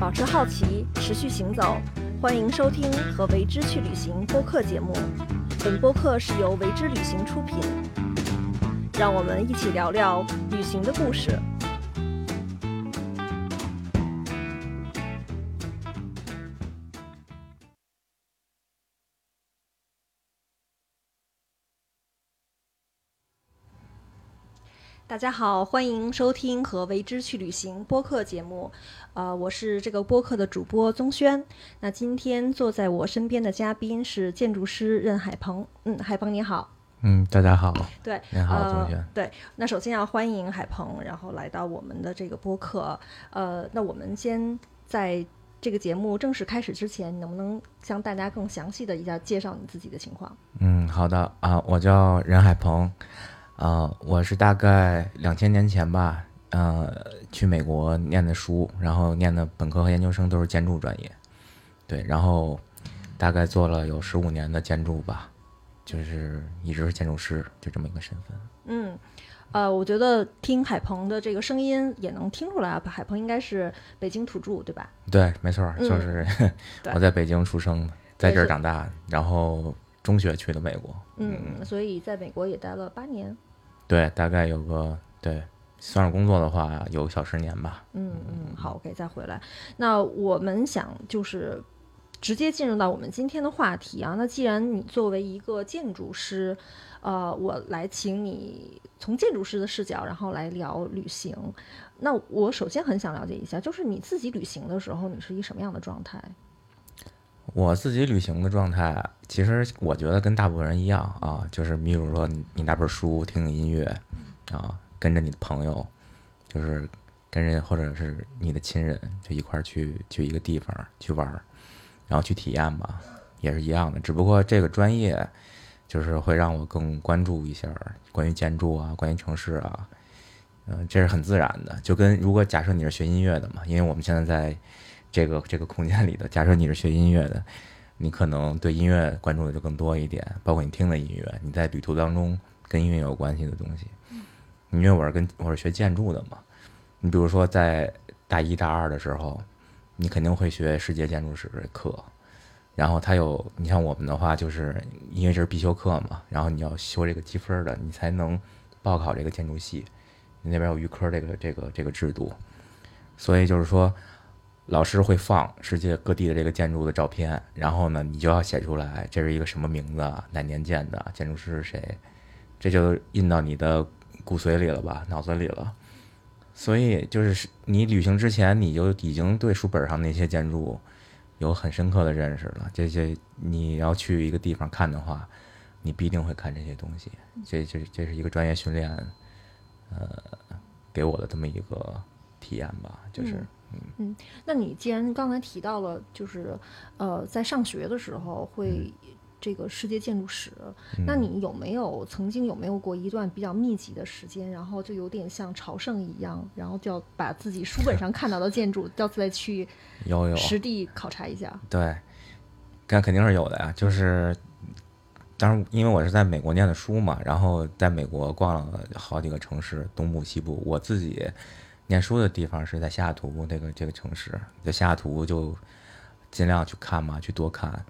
保持好奇，持续行走。欢迎收听和为之去旅行播客节目。本播客是由为之旅行出品。让我们一起聊聊旅行的故事。大家好，欢迎收听和为之去旅行播客节目。呃，我是这个播客的主播宗轩。那今天坐在我身边的嘉宾是建筑师任海鹏。嗯，海鹏你好。嗯，大家好。对，你好，呃宗轩。对，那首先要欢迎海鹏，然后来到我们的这个播客。呃，那我们先在这个节目正式开始之前，能不能向大家更详细的一下介绍你自己的情况？嗯，好的啊，我叫任海鹏，啊，我是大概两千年前吧，呃，去美国念的书，然后念的本科和研究生都是建筑专业，对，然后大概做了有十五年的建筑吧，就是一直是建筑师，就这么一个身份。嗯，呃，我觉得听海鹏的这个声音也能听出来啊，海鹏应该是北京土著，对吧？对，没错就是、对 我在北京出生，在这儿长大，然后中学去的美国，嗯，所以在美国也待了八年。对，大概有个对，算是工作的话有个小十年吧。嗯嗯，好，OK，再回来。那我们想就是直接进入到我们今天的话题啊。那既然你作为一个建筑师，呃，我来请你从建筑师的视角，然后来聊旅行。那我首先很想了解一下，就是你自己旅行的时候，你是一什么样的状态？我自己旅行的状态，其实我觉得跟大部分人一样啊，就是你比如说你拿本书，听听音乐，啊，跟着你的朋友，就是跟人或者是你的亲人，就一块儿去去一个地方去玩儿，然后去体验吧，也是一样的。只不过这个专业就是会让我更关注一下关于建筑啊，关于城市啊，嗯、这是很自然的。就跟如果假设你是学音乐的嘛，因为我们现在在这个这个空间里的，假设你是学音乐的，你可能对音乐关注的就更多一点，包括你听的音乐，你在旅途当中跟音乐有关系的东西。因为我是跟我是学建筑的嘛，你比如说在大一大二的时候，你肯定会学世界建筑史的课，然后它有你像我们的话，就是因为这是必修课嘛，然后你要修这个积分的，你才能报考这个建筑系。你那边有预科这个这个这个制度，所以就是说，老师会放世界各地的这个建筑的照片，然后呢，你就要写出来这是一个什么名字，哪年建的，建筑师是谁，这就印到你的骨髓里了吧，脑子里了。所以就是你旅行之前，你就已经对书本上那些建筑有很深刻的认识了。这些你要去一个地方看的话，你必定会看这些东西。这这这是一个专业训练，呃，给我的这么一个体验吧，就是。那你既然刚才提到了，就是呃，在上学的时候会这个世界建筑史，那你有没有曾经有没有过一段比较密集的时间，然后就有点像朝圣一样，然后就要把自己书本上看到的建筑，要再去有有实地考察一下？对，那肯定是有的呀。就是，当然，因为我是在美国念的书嘛，然后在美国逛了好几个城市，东部、西部。我自己念书的地方是在西雅图那个这个城市，在西雅图就尽量去看嘛，去多看，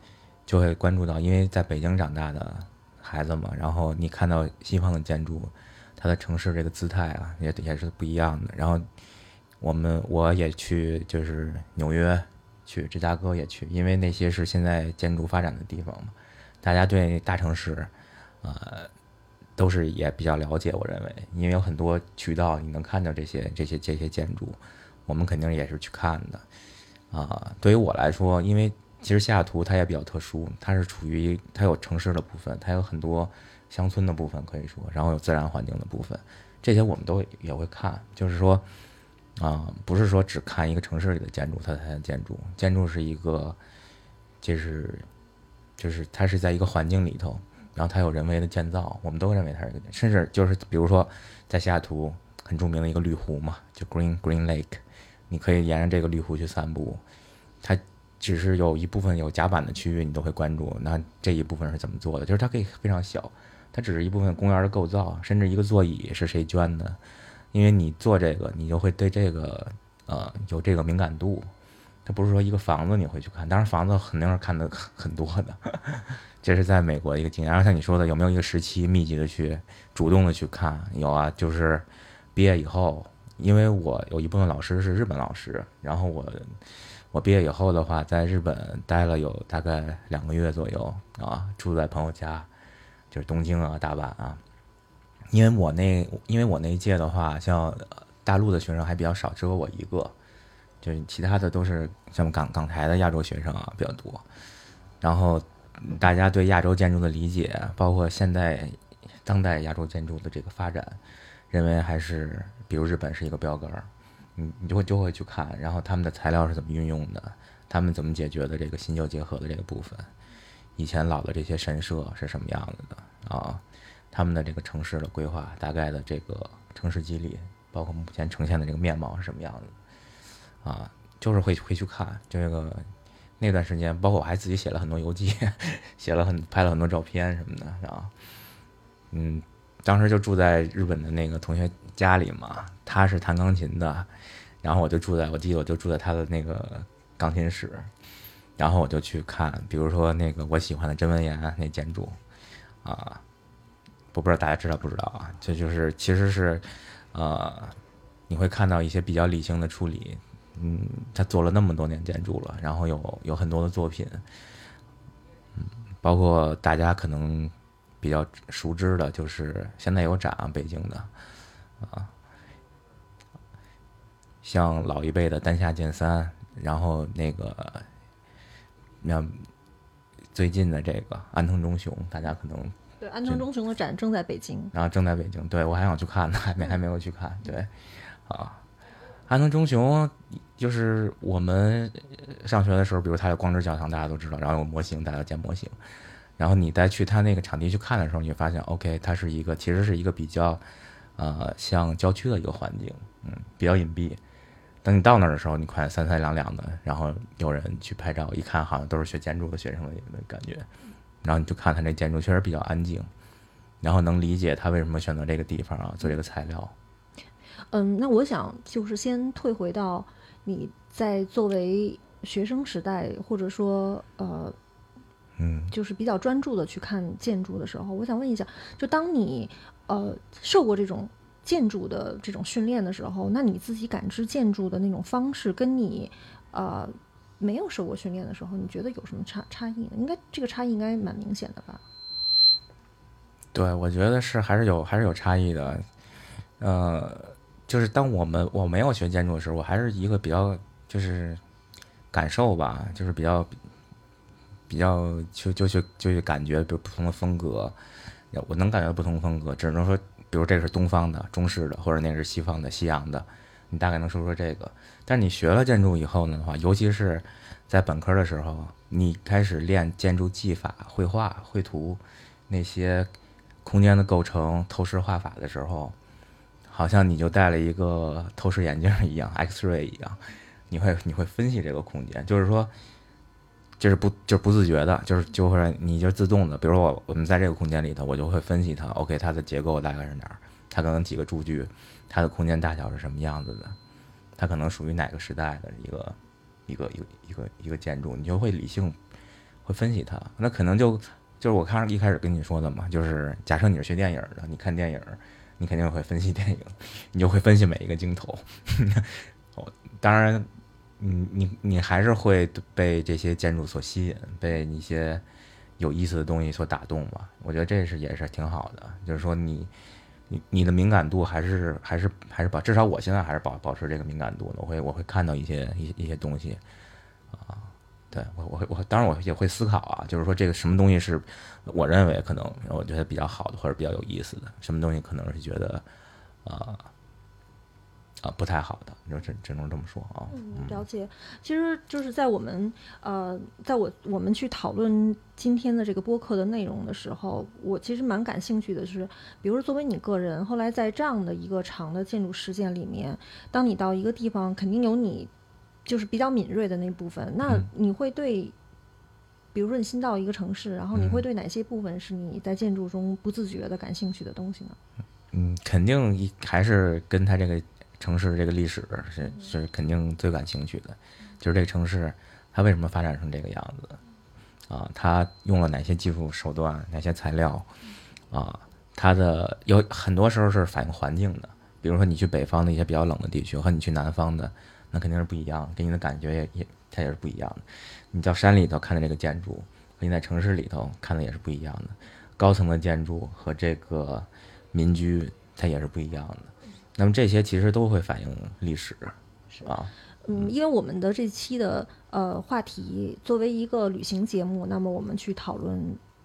就会关注到，因为在北京长大的孩子嘛，然后你看到西方的建筑，它的城市这个姿态啊，也也是不一样的。然后我们我也去，就是纽约。去芝加哥也去，因为那些是现在建筑发展的地方嘛，大家对大城市，呃，都是也比较了解。我认为，因为有很多渠道你能看到这些这些这些建筑，我们肯定也是去看的。啊、对于我来说，因为其实西雅图它也比较特殊，它是处于它有城市的部分，它有很多乡村的部分可以说，然后有自然环境的部分，这些我们都也会看，就是说。啊、不是说只看一个城市里的建筑，它才建筑。建筑是一个，就是，就是它是在一个环境里头，然后它有人为的建造，我们都认为它是，甚至就是比如说在西雅图很著名的一个绿湖嘛，就 Green Green Lake，你可以沿着这个绿湖去散步，它只是有一部分有甲板的区域你都会关注，那这一部分是怎么做的？就是它可以非常小，它只是一部分公园的构造，甚至一个座椅是谁捐的，因为你做这个，你就会对这个呃有这个敏感度，它不是说一个房子你会去看，当然房子肯定是看的很多的，这是在美国一个经验。然后像你说的，有没有一个时期密集的去主动的去看？有啊，就是毕业以后，因为我有一部分老师是日本老师，然后我我毕业以后的话，在日本待了有大概两个月左右啊，住在朋友家，就是东京啊、大阪啊。因为我那因为我那一届的话，像大陆的学生还比较少，只有我一个，就是其他的都是像港港台的亚洲学生啊比较多。然后大家对亚洲建筑的理解，包括现代当代亚洲建筑的这个发展，认为还是比如日本是一个标杆儿，你你就会就会去看，然后他们的材料是怎么运用的，他们怎么解决的这个新旧结合的这个部分，以前老的这些神社是什么样子的啊？他们的这个城市的规划，大概的这个城市肌理，包括目前呈现的这个面貌是什么样子，啊，就是会会去看这个那段时间，包括我还自己写了很多游记，写了很拍了很多照片什么的，啊，嗯，当时就住在日本的那个同学家里嘛，他是弹钢琴的，然后我就住在我记得我就住在他的那个钢琴室，然后我就去看，比如说那个我喜欢的真文岩那建筑，啊。我不知道大家知道不知道啊？这就是其实是，呃，你会看到一些比较理性的处理。嗯，他做了那么多年建筑了，然后有有很多的作品，嗯，包括大家可能比较熟知的，就是现在有展啊，北京的啊，像老一辈的丹下健三，然后那个那最近的这个安藤忠雄，大家可能。对，安藤忠雄的展正在北京，然后正在北京。对我还想去看呢，还没还没有去看。对，啊，安藤忠雄就是我们上学的时候，比如他有光之教堂，大家都知道，然后有模型，大家建模型。然后你再去他那个场地去看的时候，你会发现，OK，它是一个其实是一个比较呃像郊区的一个环境，嗯，比较隐蔽。等你到那儿的时候，你看三三两两的，然后有人去拍照，一看好像都是学建筑的学生的感觉。然后你就看他那建筑确实比较安静，然后能理解他为什么选择这个地方啊，做这个材料。嗯，那我想就是先退回到你在作为学生时代，或者说呃，嗯，就是比较专注的去看建筑的时候，我想问一下，就当你呃受过这种建筑的这种训练的时候，那你自己感知建筑的那种方式，跟你呃。没有受过训练的时候，你觉得有什么差差异呢？应该这个差异应该蛮明显的吧？对，我觉得是还是有还是有差异的。呃，就是当我们我没有学建筑的时候，我还是一个比较就是感受吧，就是比较比较就就去就去感觉，比如不同的风格，我能感觉不同风格，只能说，比如这是东方的、中式的，或者那是西方的、西洋的。你大概能说说这个，但是你学了建筑以后呢的话，尤其是在本科的时候，你开始练建筑技法、绘画、绘图那些空间的构成、透视画法的时候，好像你就戴了一个透视眼镜一样，X-ray 一样，你会你会分析这个空间，就是说，就是不就是不自觉的，就是就会你就自动的，比如说我我们在这个空间里头，我就会分析它，OK，它的结构大概是哪儿，它可能几个柱距。它的空间大小是什么样子的？它可能属于哪个时代的一个一个一个一个一个建筑？你就会理性会分析它。那可能就就是我看一开始跟你说的嘛，就是假设你是学电影的，你看电影，你肯定会分析电影，你就会分析每一个镜头。哦，当然，你你你还是会被这些建筑所吸引，被一些有意思的东西所打动吧？我觉得这是也是挺好的，就是说你。你你的敏感度还是还是还是保，至少我现在还是保保持这个敏感度的。我会我会看到一些一一些东西，啊，对我我我当然我也会思考啊，就是说这个什么东西是我认为可能我觉得比较好的或者比较有意思的，什么东西可能是觉得啊。啊，不太好的，你说只只能这么说啊。嗯，了解。其实就是在我们呃，在我我们去讨论今天的这个播客的内容的时候，我其实蛮感兴趣的，是比如说作为你个人，后来在这样的一个长的建筑实践里面，当你到一个地方，肯定有你就是比较敏锐的那部分。那你会对，比如说你新到一个城市，然后你会对哪些部分是你在建筑中不自觉的感兴趣的东西呢？嗯，肯定一还是跟他这个。城市这个历史是是肯定最感兴趣的，就是这个城市它为什么发展成这个样子啊？它用了哪些技术手段，哪些材料啊？它的有很多时候是反映环境的，比如说你去北方的一些比较冷的地区，和你去南方的，那肯定是不一样，给你的感觉也也它也是不一样的。你到山里头看的这个建筑，和你在城市里头看的也是不一样的。高层的建筑和这个民居，它也是不一样的。那么这些其实都会反映历史，啊，嗯，因为我们的这期的呃话题作为一个旅行节目，那么我们去讨论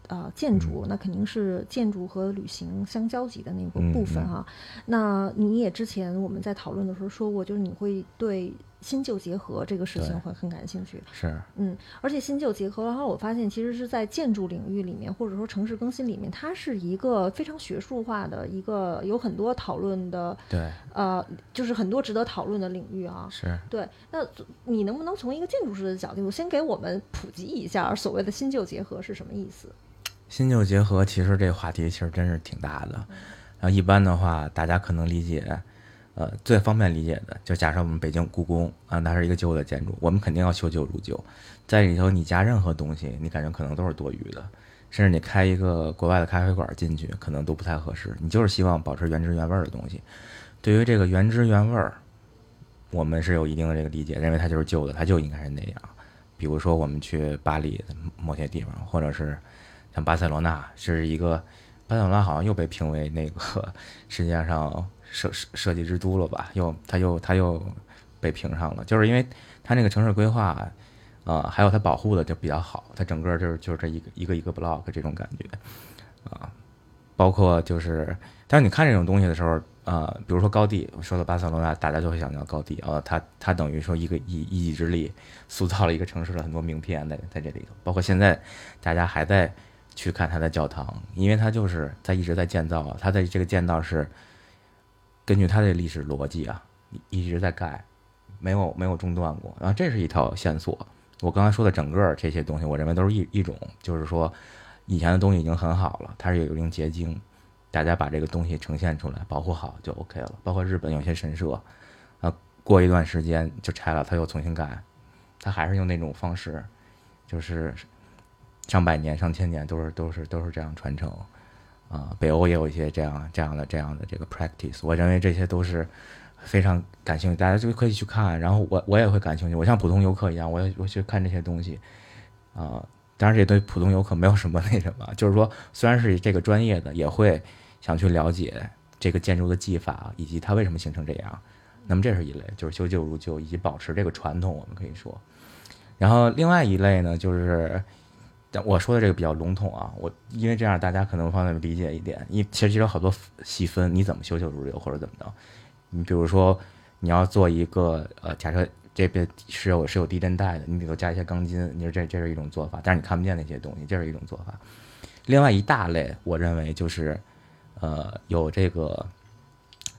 呃建筑，那肯定是建筑和旅行相交集的那个部分哈。那你也之前我们在讨论的时候说过，就是你会对。新旧结合这个事情会很感兴趣，是，嗯，而且新旧结合，然后我发现其实是在建筑领域里面，或者说城市更新里面，它是一个非常学术化的一个有很多讨论的，对，呃，就是很多值得讨论的领域啊，是对。那你能不能从一个建筑师的角度，先给我们普及一下所谓的新旧结合是什么意思？新旧结合其实这个话题其实真是挺大的，然后一般的话，大家可能理解。呃，最方便理解的，就假设我们北京故宫啊，它是一个旧的建筑，我们肯定要修旧如旧，在里头你加任何东西，你感觉可能都是多余的，甚至你开一个国外的咖啡馆进去，可能都不太合适。你就是希望保持原汁原味的东西。对于这个原汁原味儿，我们是有一定的这个理解，认为它就是旧的，它就应该是那样。比如说我们去巴黎某些地方，或者是像巴塞罗那，是一个巴塞罗那好像又被评为那个世界上。设设设计之都了吧？又他又他又被评上了，就是因为他那个城市规划，啊，还有他保护的就比较好，它整个就是就是这一个一个一个 block 这种感觉，啊，包括就是，但是你看这种东西的时候，啊，比如说高地，说到巴塞罗那，大家就会想到高地，啊，它它等于说一个一一己之力塑造了一个城市的很多名片在在这里头，包括现在大家还在去看他的教堂，因为他就是在一直在建造，他的这个建造是。根据他的历史逻辑啊，一直在盖，没有没有中断过。然后这是一条线索。我刚才说的整个这些东西，我认为都是一一种，就是说以前的东西已经很好了，它是有一定结晶，大家把这个东西呈现出来，保护好就 OK 了。包括日本有些神社，啊，过一段时间就拆了，他又重新盖，他还是用那种方式，就是上百年、上千年都是都是都是这样传承。啊，北欧也有一些这样这样的这样的这个 practice，我认为这些都是非常感兴趣，大家就可以去看。然后我我也会感兴趣，我像普通游客一样，我也我去看这些东西。啊，当然这对普通游客没有什么那什么，就是说虽然是这个专业的，也会想去了解这个建筑的技法以及它为什么形成这样。那么这是一类，就是修旧如旧以及保持这个传统，我们可以说。然后另外一类呢，就是。我说的这个比较笼统啊，我因为这样大家可能方便理解一点。因其实有好多细分，你怎么修旧如旧或者怎么着？你比如说你要做一个呃，假设这边是有是有地震带的，你里头加一些钢筋，你说这这是一种做法，但是你看不见那些东西，这是一种做法。另外一大类，我认为就是呃有这个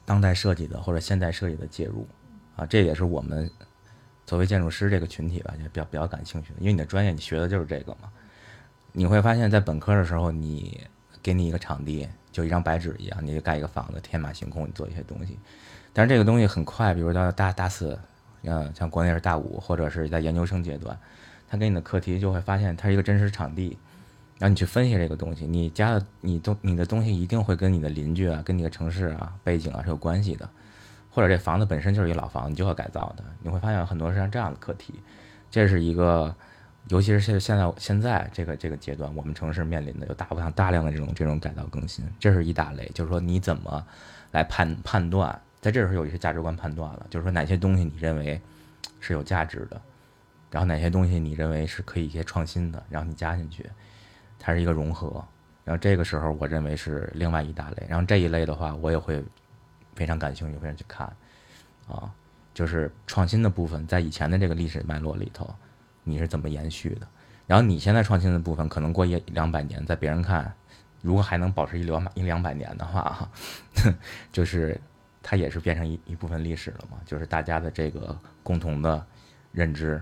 当代设计的或者现代设计的介入啊，这也是我们作为建筑师这个群体吧，就比较比较感兴趣的，因为你的专业你学的就是这个嘛。你会发现在本科的时候，你给你一个场地，就一张白纸一样，你就盖一个房子，天马行空，你做一些东西。但是这个东西很快，比如到大大四，嗯，像国内是大五，或者是在研究生阶段，他给你的课题就会发现它是一个真实场地，然后你去分析这个东西，你家的你东你的东西一定会跟你的邻居啊，跟你的城市啊背景啊是有关系的，或者这房子本身就是一老房，你就要改造的，你会发现很多是像这样的课题，这是一个。尤其是现现在现在这个这个阶段，我们城市面临的有大量大量的这种这种改造更新，这是一大类。就是说你怎么来判判断，在这时候有一些价值观判断了，就是说哪些东西你认为是有价值的，然后哪些东西你认为是可以一些创新的，然后你加进去，它是一个融合。然后这个时候我认为是另外一大类。然后这一类的话，我也会非常感兴趣，非常去看啊，就是创新的部分在以前的这个历史脉络里头。你是怎么延续的？然后你现在创新的部分，可能过一两百年，在别人看，如果还能保持一两一两百年的话，就是它也是变成一一部分历史了嘛，就是大家的这个共同的认知。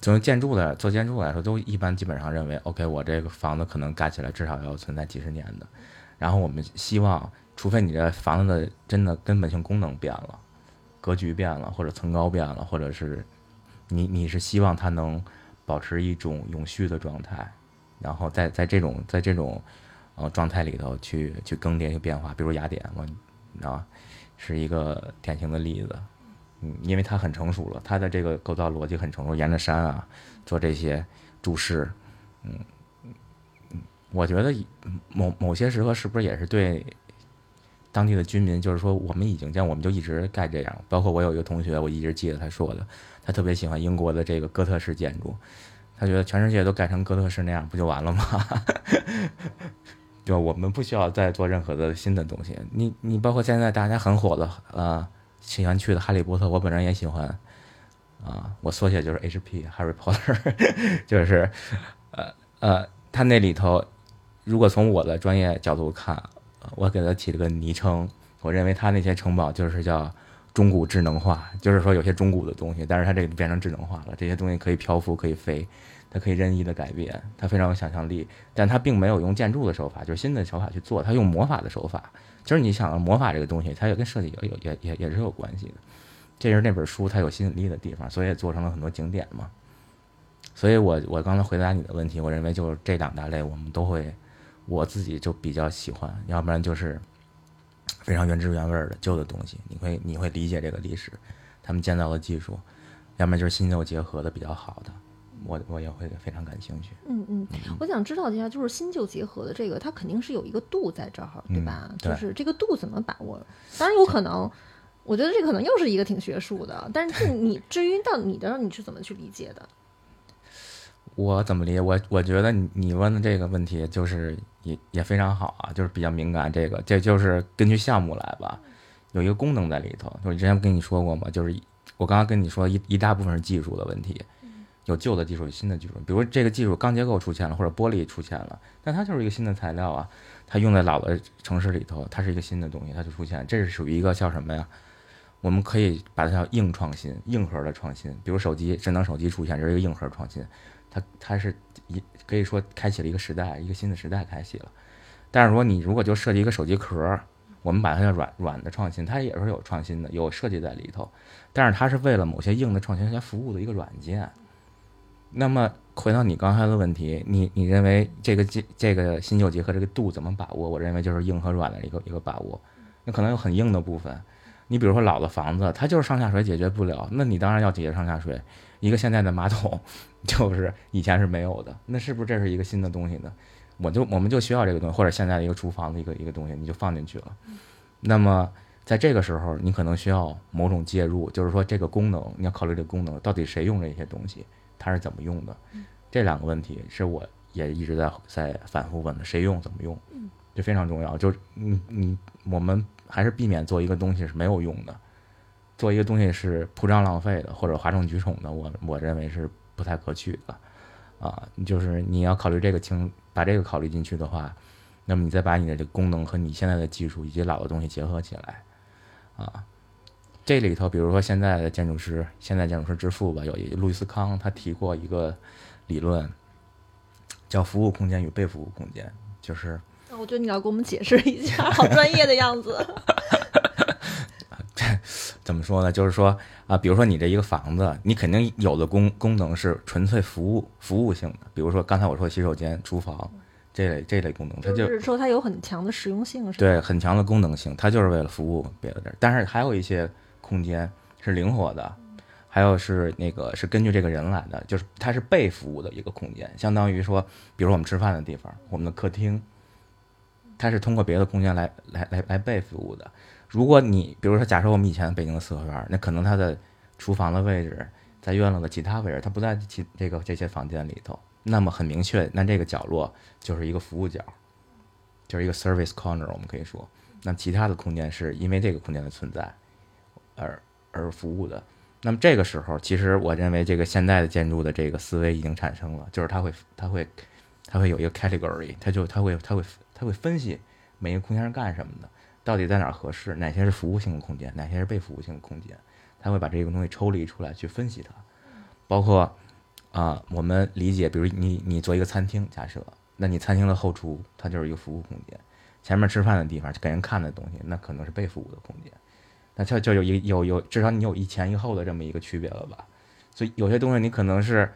从建筑的做建筑来说，都一般基本上认为，OK，我这个房子可能盖起来至少要存在几十年的。然后我们希望，除非你这房子的真的根本性功能变了，格局变了，或者层高变了，或者是你你是希望它能保持一种永续的状态，然后在在这种在这种呃状态里头去去更迭去变化，比如雅典，我啊是一个典型的例子。嗯，因为它很成熟了，它的这个构造逻辑很成熟，沿着山啊做这些注释，嗯嗯，我觉得某某些时刻是不是也是对当地的居民，就是说我们已经这样，我们就一直盖这样。包括我有一个同学，我一直记得他说的，他特别喜欢英国的这个哥特式建筑，他觉得全世界都改成哥特式那样不就完了吗？就我们不需要再做任何的新的东西。你你包括现在大家很火的啊。喜欢去的《哈利波特》，我本人也喜欢，啊，我缩写就是 H.P.，Harry Potter，就是，呃呃，他那里头，如果从我的专业角度看，我给他起了个昵称，我认为他那些城堡就是叫中古智能化，就是说有些中古的东西，但是它这个变成智能化了，这些东西可以漂浮，可以飞，它可以任意的改变，它非常有想象力，但它并没有用建筑的手法，就是新的手法去做，它用魔法的手法。就是你想魔法这个东西，它也跟设计有有也也也是有关系的。这是那本书它有吸引力的地方，所以做成了很多景点嘛。所以我我刚才回答你的问题，我认为就是这两大类我们都会，我自己就比较喜欢。要不然就是非常原汁原味的旧的东西，你会你会理解这个历史，他们建造的技术；要么就是新旧结合的比较好的。我我也会非常感兴趣。嗯嗯，我想知道一下，就是新旧结合的这个，它肯定是有一个度在这儿，对吧？就是这个度怎么把握？当然有可能，我觉得这可能又是一个挺学术的。但是你至于到你的你是怎么去理解的？我怎么理解？我我觉得你你问的这个问题就是也也非常好啊，就是比较敏感。这个这就是根据项目来吧，有一个功能在里头。就是之前不跟你说过吗？就是我刚刚跟你说一一大部分是技术的问题。有旧的技术，有新的技术。比如这个技术钢结构出现了，或者玻璃出现了，但它就是一个新的材料啊。它用在老的城市里头，它是一个新的东西，它就出现。这是属于一个叫什么呀？我们可以把它叫硬创新、硬核的创新。比如手机，智能手机出现，这是一个硬核创新。它它是一可以说开启了一个时代，一个新的时代开启了。但是说你如果就设计一个手机壳，我们把它叫软软的创新，它也是有创新的，有设计在里头。但是它是为了某些硬的创新来服务的一个软件。那么回到你刚才的问题，你你认为这个这这个新旧结合这个度怎么把握？我认为就是硬和软的一个一个把握。那可能有很硬的部分，你比如说老的房子，它就是上下水解决不了，那你当然要解决上下水。一个现在的马桶 就是以前是没有的，那是不是这是一个新的东西呢？我就我们就需要这个东西，或者现在的一个厨房的一个一个东西，你就放进去了。那么在这个时候，你可能需要某种介入，就是说这个功能你要考虑这个功能到底谁用这些东西。它是怎么用的？这两个问题是我也一直在在反复问的。谁用？怎么用？这非常重要。就是你你我们还是避免做一个东西是没有用的，做一个东西是铺张浪费的或者哗众取宠的。我我认为是不太可取的啊。就是你要考虑这个情，把这个考虑进去的话，那么你再把你的这功能和你现在的技术以及老的东西结合起来啊。这里头，比如说现在的建筑师，现在建筑师之父吧，有一路易斯康，他提过一个理论，叫服务空间与被服务空间，就是。我觉得你要给我们解释一下，好专业的样子。怎么说呢？就是说啊，比如说你这一个房子，你肯定有的功功能是纯粹服务服务性的，比如说刚才我说洗手间、厨房这类这类功能，它就是说它有很强的实用性，是对，很强的功能性，它就是为了服务别的地儿。但是还有一些。空间是灵活的，还有是那个是根据这个人来的，就是它是被服务的一个空间，相当于说，比如我们吃饭的地方，我们的客厅，它是通过别的空间来来来来被服务的。如果你比如说，假设我们以前北京的四合院，那可能它的厨房的位置在院落的其他位置，它不在其这个这些房间里头，那么很明确，那这个角落就是一个服务角，就是一个 service corner，我们可以说，那其他的空间是因为这个空间的存在。而而服务的，那么这个时候，其实我认为这个现代的建筑的这个思维已经产生了，就是它会它会它会有一个 category，它就它会它会它会分析每一个空间是干什么的，到底在哪儿合适，哪些是服务性的空间，哪些是被服务性的空间，他会把这个东西抽离出来去分析它，包括啊，我们理解，比如你你做一个餐厅，假设，那你餐厅的后厨它就是一个服务空间，前面吃饭的地方给人看的东西，那可能是被服务的空间。那就就有一有有至少你有一前一后的这么一个区别了吧？所以有些东西你可能是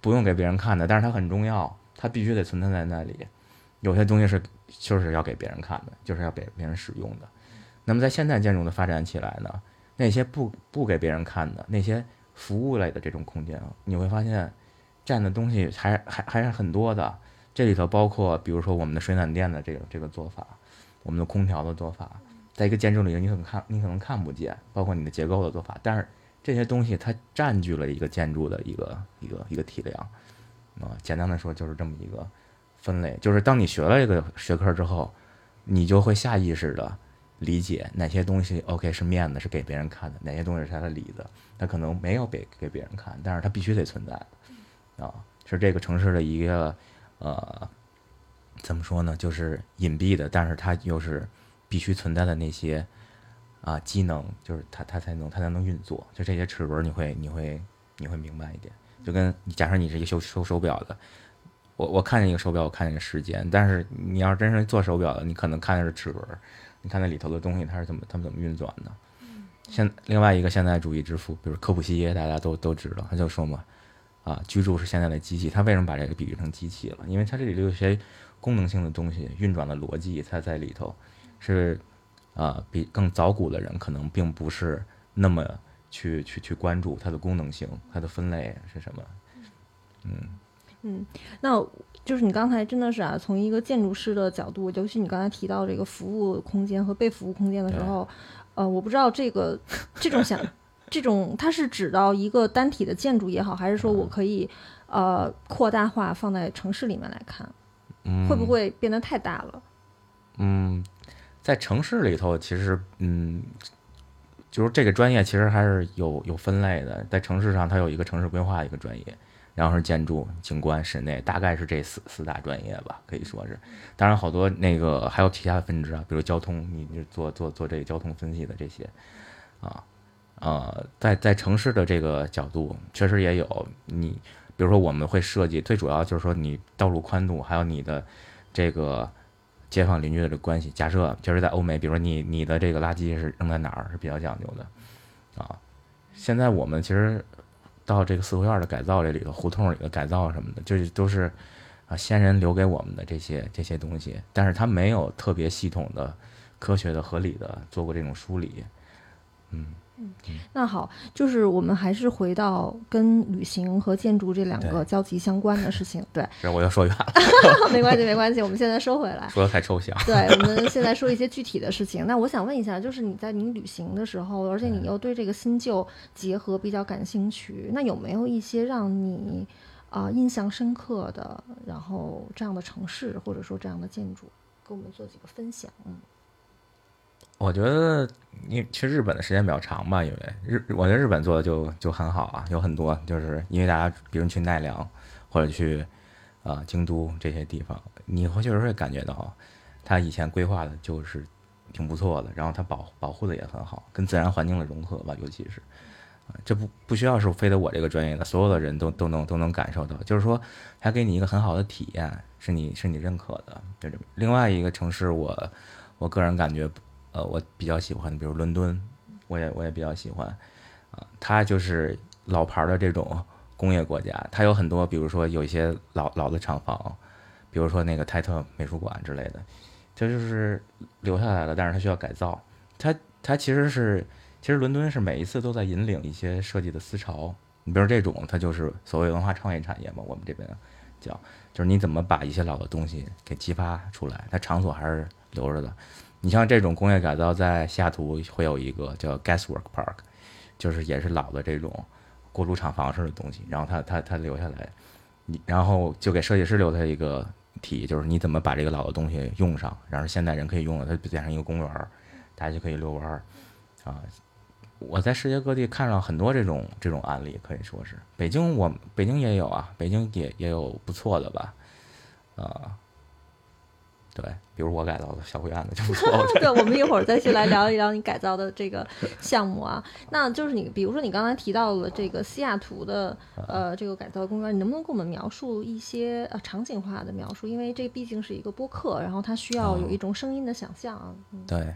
不用给别人看的，但是它很重要，它必须得存在在那里。有些东西是就是要给别人看的，就是要给别人使用的。那么在现代建筑的发展起来呢，那些不不给别人看的那些服务类的这种空间，你会发现占的东西还还还是很多的。这里头包括比如说我们的水暖电的这个这个做法，我们的空调的做法。在一个建筑里，你可能看，你可能看不见，包括你的结构的做法，但是这些东西它占据了一个建筑的一个一个一个体量，啊，简单的说就是这么一个分类，就是当你学了这个学科之后，你就会下意识的理解哪些东西 OK 是面子是给别人看的，哪些东西是他的里子，它可能没有给给别人看，但是它必须得存在，啊，是这个城市的一个呃，怎么说呢，就是隐蔽的，但是它又是。必须存在的那些啊机能，就是它它才能它才能运作。就这些齿轮，你会你会你会明白一点。就跟假设你是一个修修手表的，我我看见一个手表，我看见时间。但是你要真是做手表的，你可能看的是齿轮，你看那里头的东西它是怎么它们怎么运转的。现另外一个现代主义之父，比如科普西耶，大家都都知道，他就说嘛，啊，居住是现在的机器。他为什么把这个比喻成机器了？因为它这里头有些功能性的东西，运转的逻辑，它在里头。是，啊，比更早古的人可能并不是那么去去去关注它的功能性，它的分类是什么？嗯嗯，那就是你刚才真的是啊，从一个建筑师的角度，尤其你刚才提到这个服务空间和被服务空间的时候，呃，我不知道这个这种想这种它是指到一个单体的建筑也好，还是说我可以呃扩大化放在城市里面来看，会不会变得太大了？嗯。在城市里头，其实，嗯，就是这个专业其实还是有有分类的。在城市上，它有一个城市规划一个专业，然后是建筑、景观、室内，大概是这四四大专业吧，可以说是。当然，好多那个还有其他的分支啊，比如交通，你你做做做这个交通分析的这些，啊，呃，在在城市的这个角度，确实也有。你比如说，我们会设计，最主要就是说你道路宽度，还有你的这个。街坊邻居的这关系，假设就是在欧美，比如说你你的这个垃圾是扔在哪儿是比较讲究的，啊，现在我们其实到这个四合院的改造这里头，胡同里的改造什么的，就是都是啊先人留给我们的这些这些东西，但是他没有特别系统的、科学的、合理的做过这种梳理，嗯。嗯，那好，就是我们还是回到跟旅行和建筑这两个交集相关的事情。对，这我又说远了，没关系，没关系，我们现在收回来。说的太抽象。对，我们现在说一些具体的事情。那我想问一下，就是你在你旅行的时候，而且你又对这个新旧结合比较感兴趣，那有没有一些让你啊印象深刻的，然后这样的城市或者说这样的建筑，给我们做几个分享？嗯。我觉得你去日本的时间比较长吧，因为日我觉得日本做的就就很好啊，有很多就是因为大家比如去奈良或者去啊京都这些地方，你会确实会感觉到他以前规划的就是挺不错的，然后他保保护的也很好，跟自然环境的融合吧，尤其是这不不需要是非得我这个专业的，所有的人都都能都能感受到，就是说他给你一个很好的体验，是你是你认可的。就这另外一个城市，我我个人感觉。呃，我比较喜欢的，比如伦敦，我也我也比较喜欢，啊，它就是老牌的这种工业国家，它有很多，比如说有一些老老的厂房，比如说那个泰特美术馆之类的，它就是留下来了，但是它需要改造。它它其实是，其实伦敦是每一次都在引领一些设计的思潮。你比如这种，它就是所谓文化创意产业嘛，我们这边叫，就是你怎么把一些老的东西给激发出来，它场所还是留着的。你像这种工业改造，在西雅图会有一个叫 Gaswork Park，就是也是老的这种锅炉厂房式的东西。然后他他他留下来，你然后就给设计师留下一个题，就是你怎么把这个老的东西用上，然后现代人可以用了，它变成一个公园，大家就可以遛弯儿啊。我在世界各地看到很多这种这种案例，可以说是北京我北京也有啊，北京也也有不错的吧，啊。对，比如我改造的小灰院子就不错。对，我们一会儿再去来聊一聊你改造的这个项目啊。那就是你，比如说你刚才提到了这个西雅图的呃这个改造公园，你能不能给我们描述一些呃场景化的描述？因为这毕竟是一个播客，然后它需要有一种声音的想象啊。嗯对，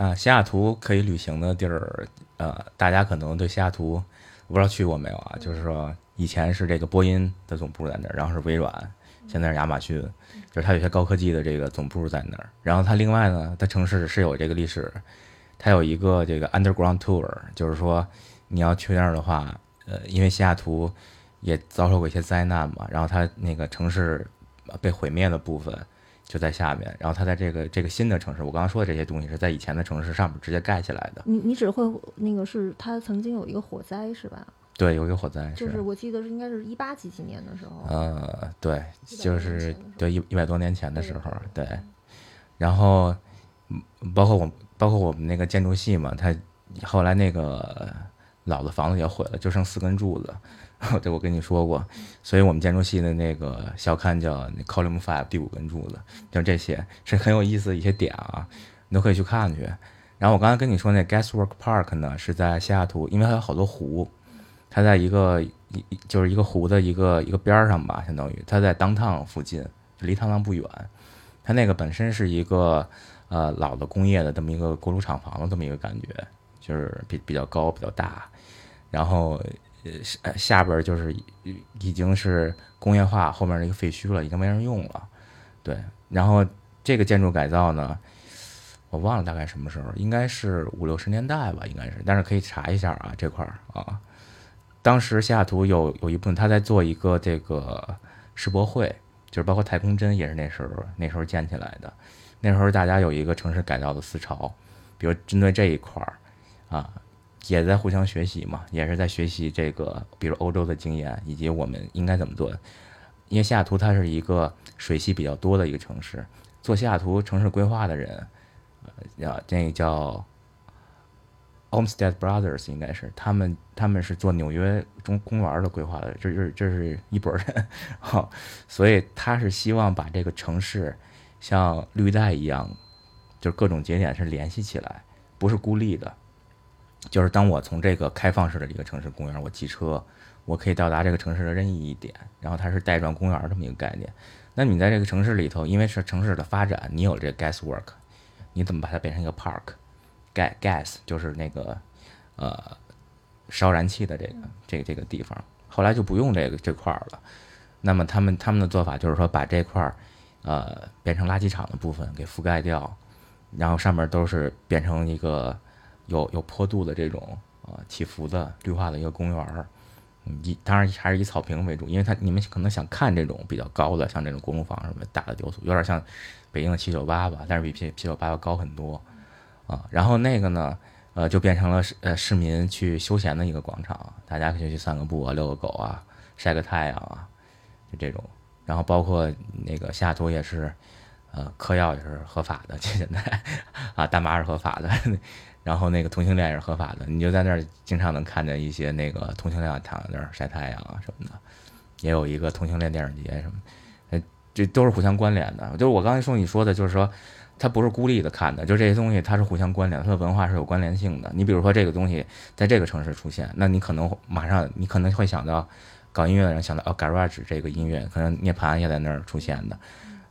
啊，西雅图可以旅行的地儿，呃，大家可能对西雅图我不知道去过没有啊？就是说以前是这个波音的总部在那儿，然后是微软，现在是亚马逊，就是它有些高科技的这个总部在那儿。然后它另外呢，它城市是有这个历史，它有一个这个 underground tour，就是说你要去那儿的话，呃，因为西雅图也遭受过一些灾难嘛，然后它那个城市被毁灭的部分。就在下面，然后它在这个这个新的城市，我刚刚说的这些东西是在以前的城市上面直接盖起来的。你你只会那个是它曾经有一个火灾是吧？对，有一个火灾，就是我记得是应该是一八几几年的时候。呃，对，100多年就是对一一百多年前的时候，对对。然后，嗯包括我包括我们那个建筑系嘛，他后来那个老的房子也毁了，就剩四根柱子。这我跟你说过，所以我们建筑系的那个校刊叫 Column Five 第五根柱子，就这些是很有意思的一些点啊，你都可以去看去。然后我刚才跟你说那 Gaswork Park 呢，是在西雅图，因为它有好多湖，它在一个一就是一个湖的一个一个边儿上吧，相当于它在 downtown 附近，离当烫不远。它那个本身是一个呃老的工业的这么一个锅炉厂房的这么一个感觉，就是比比较高比较大，然后呃下边就是已经是工业化后面的一个废墟了，已经没人用了。对，然后这个建筑改造呢，我忘了大概什么时候，应该是五六十年代吧，应该是，但是可以查一下啊这块儿啊。当时西雅图有有一部分他在做一个这个世博会，就是包括太空针也是那时候那时候建起来的。那时候大家有一个城市改造的思潮，比如针对这一块儿啊，也在互相学习嘛，也是在学习这个，比如欧洲的经验以及我们应该怎么做。因为西雅图它是一个水系比较多的一个城市，做西雅图城市规划的人，呃，叫这个叫 Homestead Brothers，应该是他们，他们是做纽约中公园的规划的，这是这是一拨人，哈，所以他是希望把这个城市像绿带一样，就是各种节点是联系起来，不是孤立的。就是当我从这个开放式的一个城市公园，我骑车，我可以到达这个城市的任意一点，然后它是带状公园这么一个概念。那你在这个城市里头，因为是城市的发展，你有这个 gas work，你怎么把它变成一个 park？Gas 就是那个呃烧燃气的这个这个这个地方，后来就不用这个这块儿了。那么他们他们的做法就是说把这块儿呃变成垃圾场的部分给覆盖掉，然后上面都是变成一个有有坡度的这种呃起伏的绿化的一个公园儿。嗯以当然还是以草坪为主，因为它你们可能想看这种比较高的，像这种公路房什么大的雕塑，有点像北京的七九八吧，但是比七七九八要高很多啊。然后那个呢，呃，就变成了呃市民去休闲的一个广场，大家可以去散个步啊，遛个狗啊，晒个太阳啊，就这种。然后包括那个下图也是，呃，嗑药也是合法的，现在啊，大麻是合法的，然后那个同性恋也是合法的，你就在那儿经常能看见一些那个同性恋躺在那儿晒太阳啊什么的，也有一个同性恋电影节什么，呃，这都是互相关联的。就是我刚才说你说的，就是说它不是孤立的看的，就这些东西它是互相关联，它的文化是有关联性的。你比如说这个东西在这个城市出现，那你可能马上你可能会想到搞音乐的人想到哦，garage 这个音乐，可能涅槃也在那儿出现的，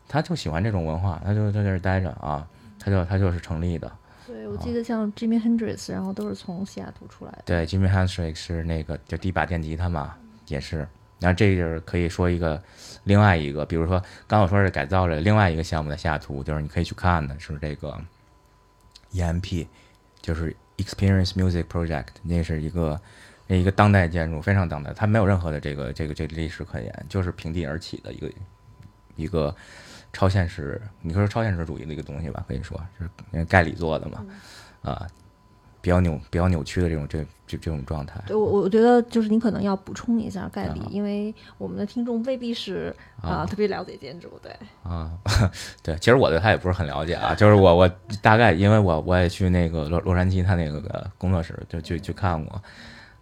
他就喜欢这种文化，他就在那儿待着啊，他就他就是成立的。对，我记得像 Jimi Hendrix，然后都是从西雅图出来的。对，Jimmy Hendrix 是那个就第一把电吉他嘛，也是。然后这就是可以说一个另外一个，比如说刚我说是改造了另外一个项目的下图，就是你可以去看的是这个 EMP，就是 Experience Music Project，那是一个那一个当代建筑，非常当代，它没有任何的这个这个这个历史可言，就是平地而起的一个一个超现实，你说超现实主义的一个东西吧，可以说是盖里做的嘛，啊，比较扭比较扭曲的这种这这这种状态。对，我我觉得就是您可能要补充一下概率，啊因为我们的听众未必是啊、啊特别了解建筑，对，啊，对，其实我对他也不是很了解啊，就是我我大概因为我我也去那个洛洛杉矶他那个工作室就去去看过，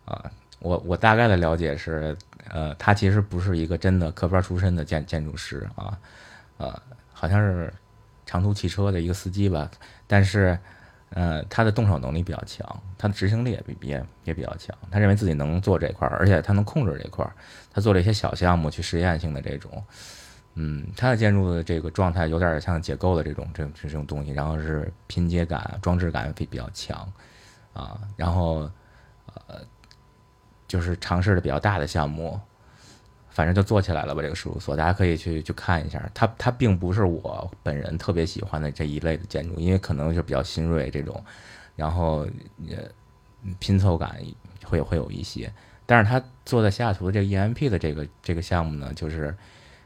啊，我我大概的了解是，呃，他其实不是一个真的科班出身的建建筑师啊，呃，好像是长途汽车的一个司机吧，但是呃，他的动手能力比较强，他的执行力也比也也比较强，他认为自己能做这块儿，而且他能控制这块儿，他做了一些小项目去实验性的这种。嗯，他的建筑的这个状态有点像解构的这种这这种东西，然后是拼接感、装置感比比较强，啊，然后呃，就是尝试的比较大的项目，反正就做起来了吧。这个事务所大家可以去去看一下，它它并不是我本人特别喜欢的这一类的建筑，因为可能就比较新锐这种，然后呃拼凑感会会有一些，但是他做在西雅图的这个 EMP 的这个这个项目呢，就是。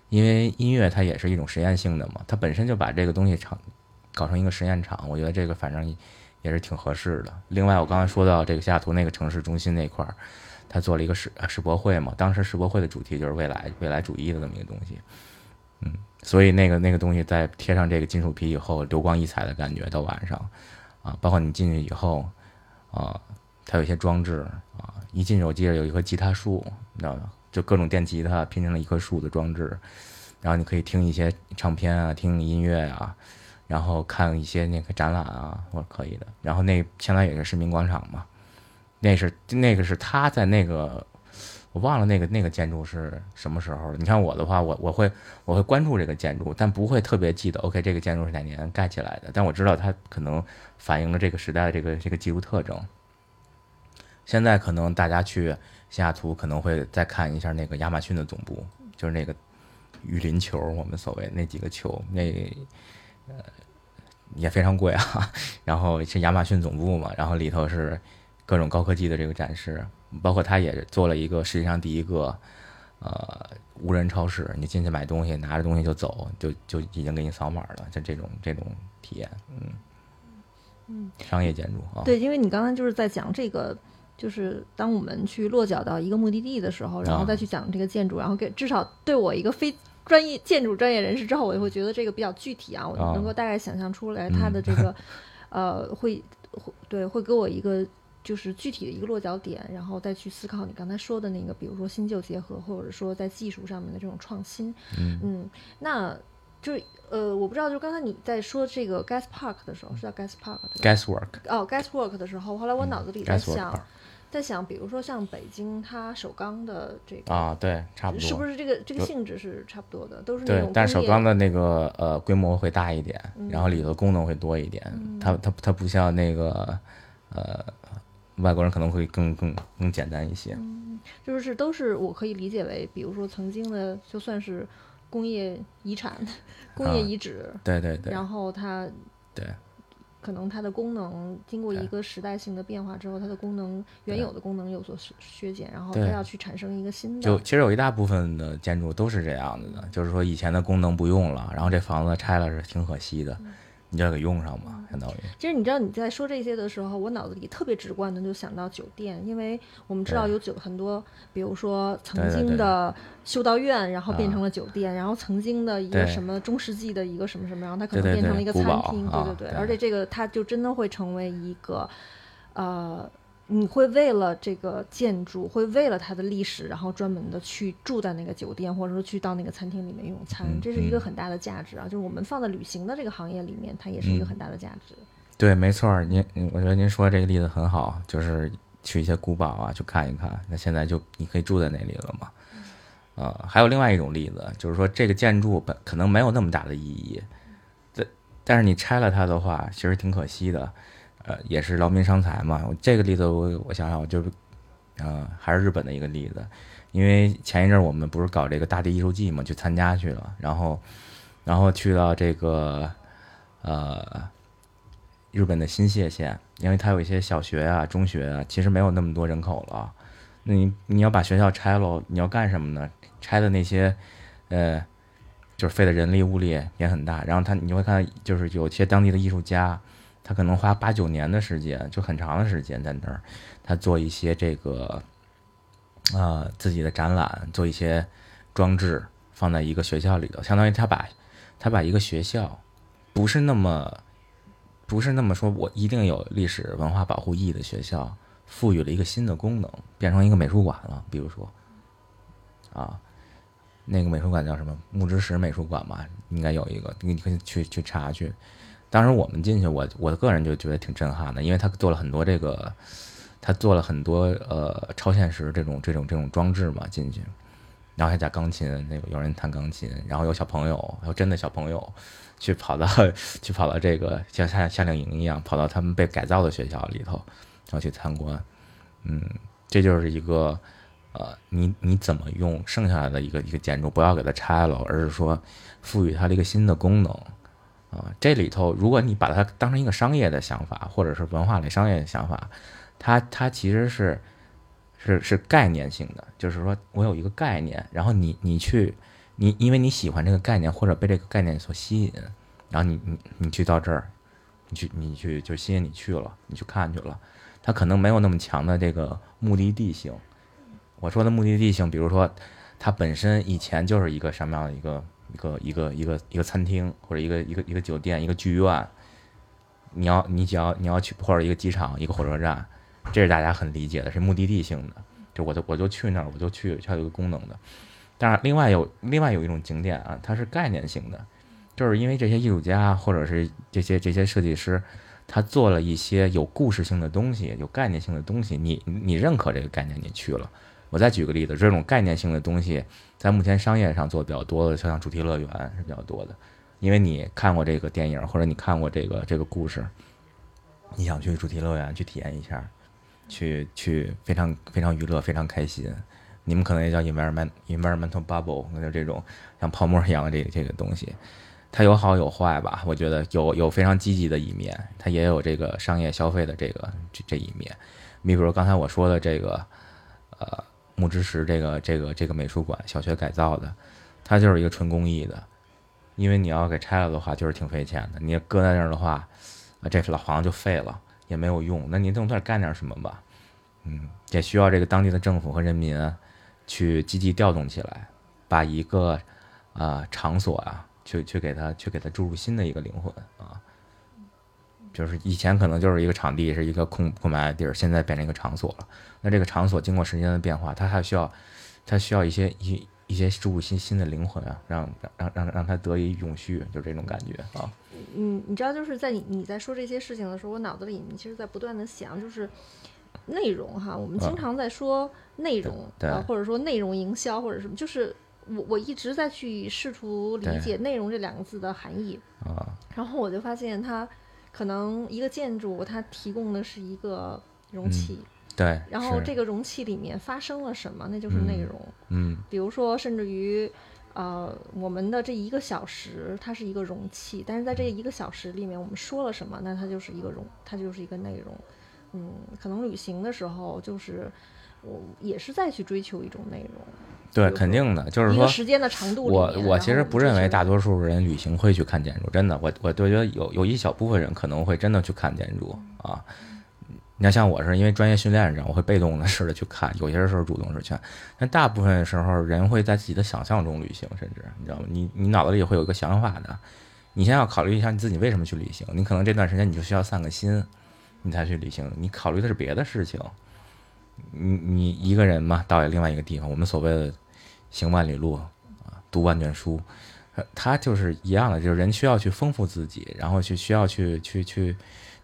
因为音乐它也是一种实验性的嘛，它本身就把这个东西场搞成一个实验场，我觉得这个反正也是挺合适的。另外，我刚才说到这个西雅图那个城市中心那块儿，他做了一个世世博会嘛，当时世博会的主题就是未来未来主义的这么一个东西，嗯，所以那个那个东西在贴上这个金属皮以后，流光溢彩的感觉，到晚上啊，包括你进去以后啊，它有一些装置啊，一进去我记得有一棵吉他树，你知道吗？就各种电吉他拼成了一棵树的装置，然后你可以听一些唱片啊，听音乐啊，然后看一些那个展览啊，或可以的。然后那相当于也是市民广场嘛，那是那个是他在那个我忘了那个那个建筑是什么时候了。你看我的话，我我会我会关注这个建筑，但不会特别记得。OK，这个建筑是哪年盖起来的？但我知道它可能反映了这个时代的这个这个技术特征。现在可能大家去。西雅图可能会再看一下那个亚马逊的总部，就是那个雨林球，我们所谓那几个球，那呃也非常贵啊。然后是亚马逊总部嘛，然后里头是各种高科技的这个展示，包括他也做了一个世界上第一个呃无人超市，你进去买东西，拿着东西就走，就就已经给你扫码了，就这种这种体验，嗯嗯，商业建筑啊，对，因为你刚才就是在讲这个。就是当我们去落脚到一个目的地的时候，然后再去讲这个建筑，然后给至少对我一个非专业建筑专业人士之后，我就会觉得这个比较具体啊，我能够大概想象出来它的这个，呃，会会对会给我一个就是具体的一个落脚点，然后再去思考你刚才说的那个，比如说新旧结合，或者说在技术上面的这种创新。嗯，那就是呃，我不知道，就刚才你在说这个 Gas Park 的时候，是叫 Gas Park 的 Gas Work。哦，Gas Work 的时候，后来我脑子里在想。在想，比如说像北京，它首钢的这个啊，对，差不多，是不是这个这个性质是差不多的，都是对，但首钢的那个呃规模会大一点，然后里头功能会多一点，它它它不像那个呃外国人可能会更更更简单一些，嗯，就是都是我可以理解为，比如说曾经的就算是工业遗产、工业遗址，对对对，然后它对。可能它的功能经过一个时代性的变化之后，它的功能原有的功能有所削减，然后它要去产生一个新的。就其实有一大部分的建筑都是这样子的，就是说以前的功能不用了，然后这房子拆了是挺可惜的。你要给用上嘛，相当于。其实你知道你在说这些的时候，我脑子里特别直观的就想到酒店，因为我们知道有酒很多，比如说曾经的修道院，然后变成了酒店，然后曾经的一个什么中世纪的一个什么什么，然后它可能变成了一个餐厅，对对对，而且这个它就真的会成为一个，呃。你会为了这个建筑，会为了它的历史，然后专门的去住在那个酒店，或者说去到那个餐厅里面用餐，这是一个很大的价值啊！就是我们放在旅行的这个行业里面，它也是一个很大的价值。对，没错，您，我觉得您说这个例子很好，就是去一些古堡啊，去看一看。那现在就你可以住在那里了嘛？呃，还有另外一种例子，就是说这个建筑本可能没有那么大的意义，但但是你拆了它的话，其实挺可惜的。呃，也是劳民伤财嘛。这个例子我我想想，就是，呃，还是日本的一个例子。因为前一阵我们不是搞这个大地艺术季嘛，去参加去了，然后，然后去到这个，呃，日本的新泻县，因为它有一些小学啊、中学啊，其实没有那么多人口了。那你你要把学校拆了，你要干什么呢？拆的那些，呃，就是费的人力物力也很大。然后他你会看，就是有些当地的艺术家。他可能花八九年的时间，就很长的时间在那儿，他做一些这个，啊，自己的展览，做一些装置，放在一个学校里头，相当于他把，他把一个学校，不是那么，不是那么说我一定有历史文化保护意义的学校，赋予了一个新的功能，变成一个美术馆了，比如说，啊，那个美术馆叫什么木之石美术馆吧，应该有一个，你可以去去查去。当时我们进去，我我个人就觉得挺震撼的，因为他做了很多这个，他做了很多呃超现实这种这种这种装置嘛进去，然后还加钢琴，那个有人弹钢琴，然后有小朋友，有真的小朋友，去跑到 去跑到这个像夏夏令营一样，跑到他们被改造的学校里头，然后去参观，嗯，这就是一个呃，你你怎么用剩下来的一个一个建筑，不要给它拆了，而是说赋予它的一个新的功能。啊，这里头，如果你把它当成一个商业的想法，或者是文化类商业的想法，它它其实是是是概念性的，就是说我有一个概念，然后你你去你因为你喜欢这个概念或者被这个概念所吸引，然后你你你去到这儿，你去你去就吸引你去了，你去看去了，它可能没有那么强的这个目的地性。我说的目的地性，比如说它本身以前就是一个什么样的一个。一个一个一个一个餐厅或者一个一个一个酒店一个剧院，你要你只要你要去或者一个机场一个火车站，这是大家很理解的，是目的地性的，就我就我就去那儿我就去，它有个功能的。但是另外有另外有一种景点啊，它是概念性的，就是因为这些艺术家或者是这些这些设计师，他做了一些有故事性的东西，有概念性的东西，你你认可这个概念，你去了。我再举个例子，这种概念性的东西，在目前商业上做比较多的，就像主题乐园是比较多的。因为你看过这个电影，或者你看过这个这个故事，你想去主题乐园去体验一下，去去非常非常娱乐，非常开心。你们可能也叫 environment environmental bubble，那就这种像泡沫一样的这个这个东西，它有好有坏吧？我觉得有有非常积极的一面，它也有这个商业消费的这个这这一面。你比如刚才我说的这个，呃。木之石这个这个这个美术馆小学改造的，它就是一个纯公益的，因为你要给拆了的话，就是挺费钱的。你搁在那儿的话，这老房子就废了，也没有用。那您总得干点什么吧？嗯，也需要这个当地的政府和人民去积极调动起来，把一个啊场所啊，去去给它去给它注入新的一个灵魂啊。就是以前可能就是一个场地，是一个空空白的地儿，现在变成一个场所了。那这个场所经过时间的变化，它还需要，它需要一些一一些注入新新的灵魂啊，让让让让它得以永续，就这种感觉啊。嗯，你知道，就是在你你在说这些事情的时候，我脑子里面其实在不断的想，就是内容哈。我们经常在说内容，啊，或者说内容营销或者什么，就是我我一直在去试图理解“内容”这两个字的含义啊。然后我就发现它。可能一个建筑，它提供的是一个容器，对，然后这个容器里面发生了什么，那就是内容，嗯，比如说，甚至于，呃，我们的这一个小时，它是一个容器，但是在这一个小时里面，我们说了什么，那它就是一个容，它就是一个内容，嗯，可能旅行的时候，就是我也是在去追求一种内容。对，肯定的，就是说时间的长度。我我其实不认为大多数人旅行会去看建筑，真的，我我就觉得有有一小部分人可能会真的去看建筑啊。你要像我是因为专业训练上，我会被动的似的去看，有些时候主动是去。但大部分时候，人会在自己的想象中旅行，甚至你知道吗？你你脑子里会有一个想法的，你先要考虑一下你自己为什么去旅行。你可能这段时间你就需要散个心，你才去旅行。你考虑的是别的事情。你你一个人嘛，到另外一个地方，我们所谓的行万里路啊，读万卷书，他就是一样的，就是人需要去丰富自己，然后去需要去去去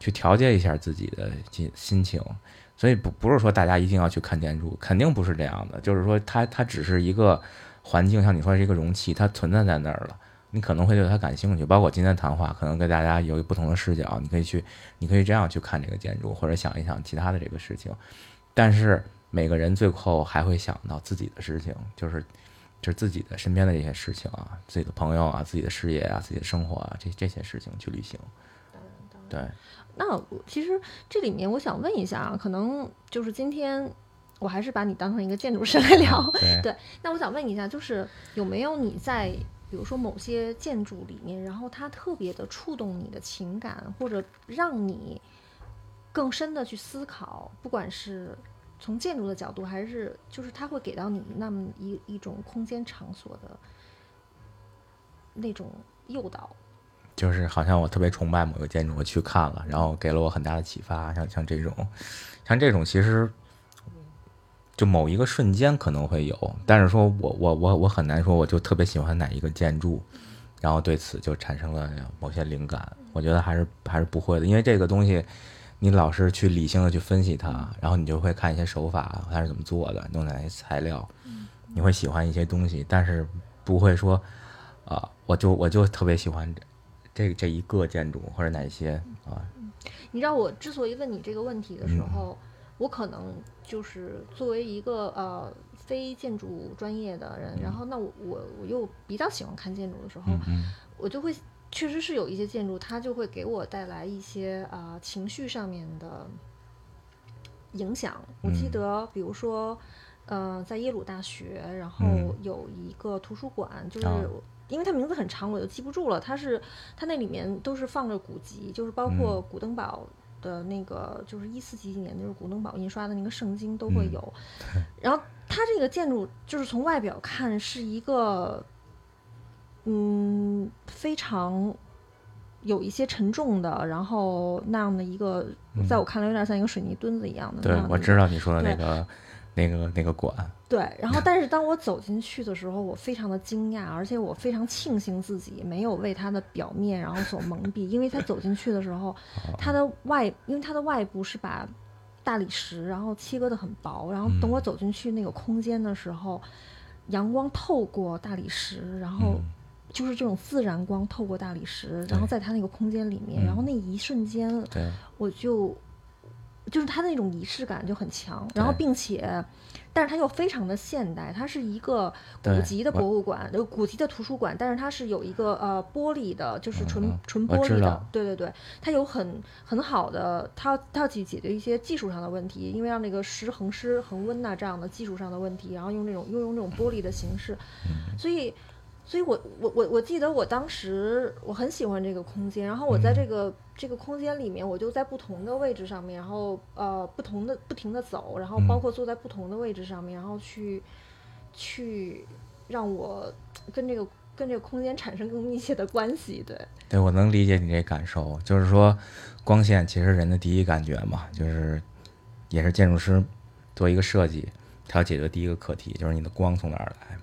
去调节一下自己的心心情。所以不不是说大家一定要去看建筑，肯定不是这样的。就是说，它它只是一个环境，像你说是一个容器，它存在在那儿了，你可能会对它感兴趣。包括今天谈话，可能跟大家有不同的视角，你可以去，你可以这样去看这个建筑，或者想一想其他的这个事情。但是每个人最后还会想到自己的事情，就是就是自己的身边的这些事情啊，自己的朋友啊，自己的事业啊，自己的生活啊，这这些事情去旅行。对。那其实这里面我想问一下啊，可能就是今天我还是把你当成一个建筑师来聊。对。那我想问一下，就是有没有你在比如说某些建筑里面，然后它特别的触动你的情感，或者让你。更深的去思考，不管是从建筑的角度，还是就是它会给到你那么一一种空间场所的那种诱导，就是好像我特别崇拜某个建筑，我去看了，然后给了我很大的启发。像像这种，像这种，其实就某一个瞬间可能会有，但是说我我我我很难说，我就特别喜欢哪一个建筑，然后对此就产生了某些灵感。我觉得还是还是不会的，因为这个东西，你老是去理性的去分析它，然后你就会看一些手法，它是怎么做的，用哪些材料，你会喜欢一些东西，但是不会说，啊，我就我就特别喜欢这这一个建筑或者哪些啊。你知道我之所以问你这个问题的时候，我可能就是作为一个呃非建筑专业的人，然后那我我我又比较喜欢看建筑的时候，我就会确实是有一些建筑，它就会给我带来一些啊情绪上面的影响。我记得，比如说，呃，在耶鲁大学，然后有一个图书馆，就是因为它名字很长，我就记不住了。它是它那里面都是放着古籍，就是包括古登堡。的那个就是一四几几年，就是古登堡印刷的那个圣经都会有。然后它这个建筑就是从外表看是一个，嗯，非常有一些沉重的，然后那样的一个，在我看来有点像一个水泥墩子一样的。对，我知道你说的那个。那个那个馆，对，然后但是当我走进去的时候，我非常的惊讶，而且我非常庆幸自己没有为它的表面然后所蒙蔽，因为它走进去的时候，它的外，因为它的外部是把大理石然后切割的很薄，然后等我走进去那个空间的时候，阳光透过大理石，然后就是这种自然光透过大理石，然后在它那个空间里面，然后那一瞬间，我就。就是它的那种仪式感就很强，然后并且，但是它又非常的现代，它是一个古籍的博物馆，就古籍的图书馆，但是它是有一个呃玻璃的，就是纯纯玻璃的，对对对，它有很很好的，它它要去解决一些技术上的问题，因为让那个湿恒湿恒温呐这样的技术上的问题，然后用这种又用这种玻璃的形式，所以。所以，我我我我记得我当时我很喜欢这个空间，然后我在这个这个空间里面，我就在不同的位置上面，然后呃不同的不停的走，然后包括坐在不同的位置上面，然后去去让我跟这个跟这个空间产生更密切的关系。对，对我能理解你这感受，就是说光线其实人的第一感觉嘛，就是也是建筑师做一个设计，他要解决第一个课题，就是你的光从哪儿来。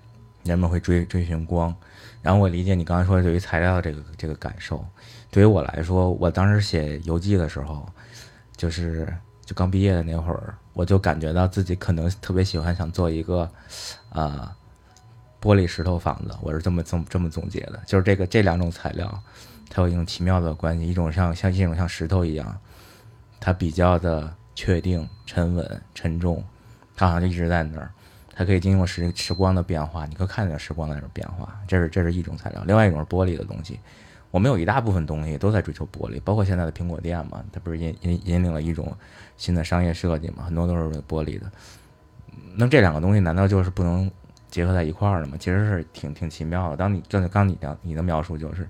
人们会追追寻光，然后我理解你刚才说对于材料这个这个感受。对于我来说，我当时写游记的时候，就是就刚毕业的那会儿，我就感觉到自己可能特别喜欢想做一个，呃，玻璃石头房子。我是这么这么这么总结的，就是这个这两种材料，它有一种奇妙的关系，一种像像一种像石头一样，它比较的确定、沉稳、沉重，它好像就一直在那儿。它可以经过时时光的变化，你可以看见时光的那种变化。这是这是一种材料，另外一种是玻璃的东西。我们有一大部分东西都在追求玻璃，包括现在的苹果店嘛，它不是引引引领了一种新的商业设计嘛？很多都是玻璃的。那这两个东西难道就是不能结合在一块儿的吗？其实是挺挺奇妙的。当你正刚你的你的描述就是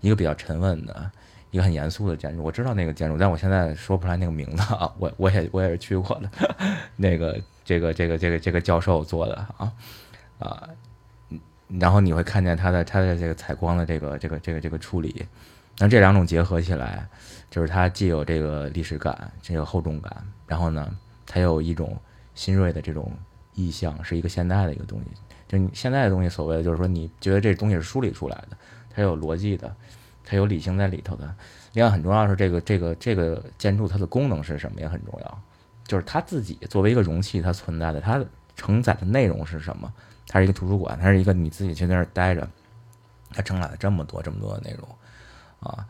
一个比较沉稳的一个很严肃的建筑，我知道那个建筑，但我现在说不出来那个名字啊。我我也我也是去过的 那个。这个这个这个这个教授做的啊啊，然后你会看见他的他的这个采光的这个这个这个这个处理，那这两种结合起来，就是它既有这个历史感，这个厚重感，然后呢，它有一种新锐的这种意象，是一个现代的一个东西。就你现在的东西，所谓的就是说，你觉得这东西是梳理出来的，它有逻辑的，它有理性在里头的。另外很重要的是，这个这个这个建筑它的功能是什么也很重要。就是它自己作为一个容器，它存在的，它承载的内容是什么？它是一个图书馆，它是一个你自己去那儿待着，它承载了这么多这么多的内容，啊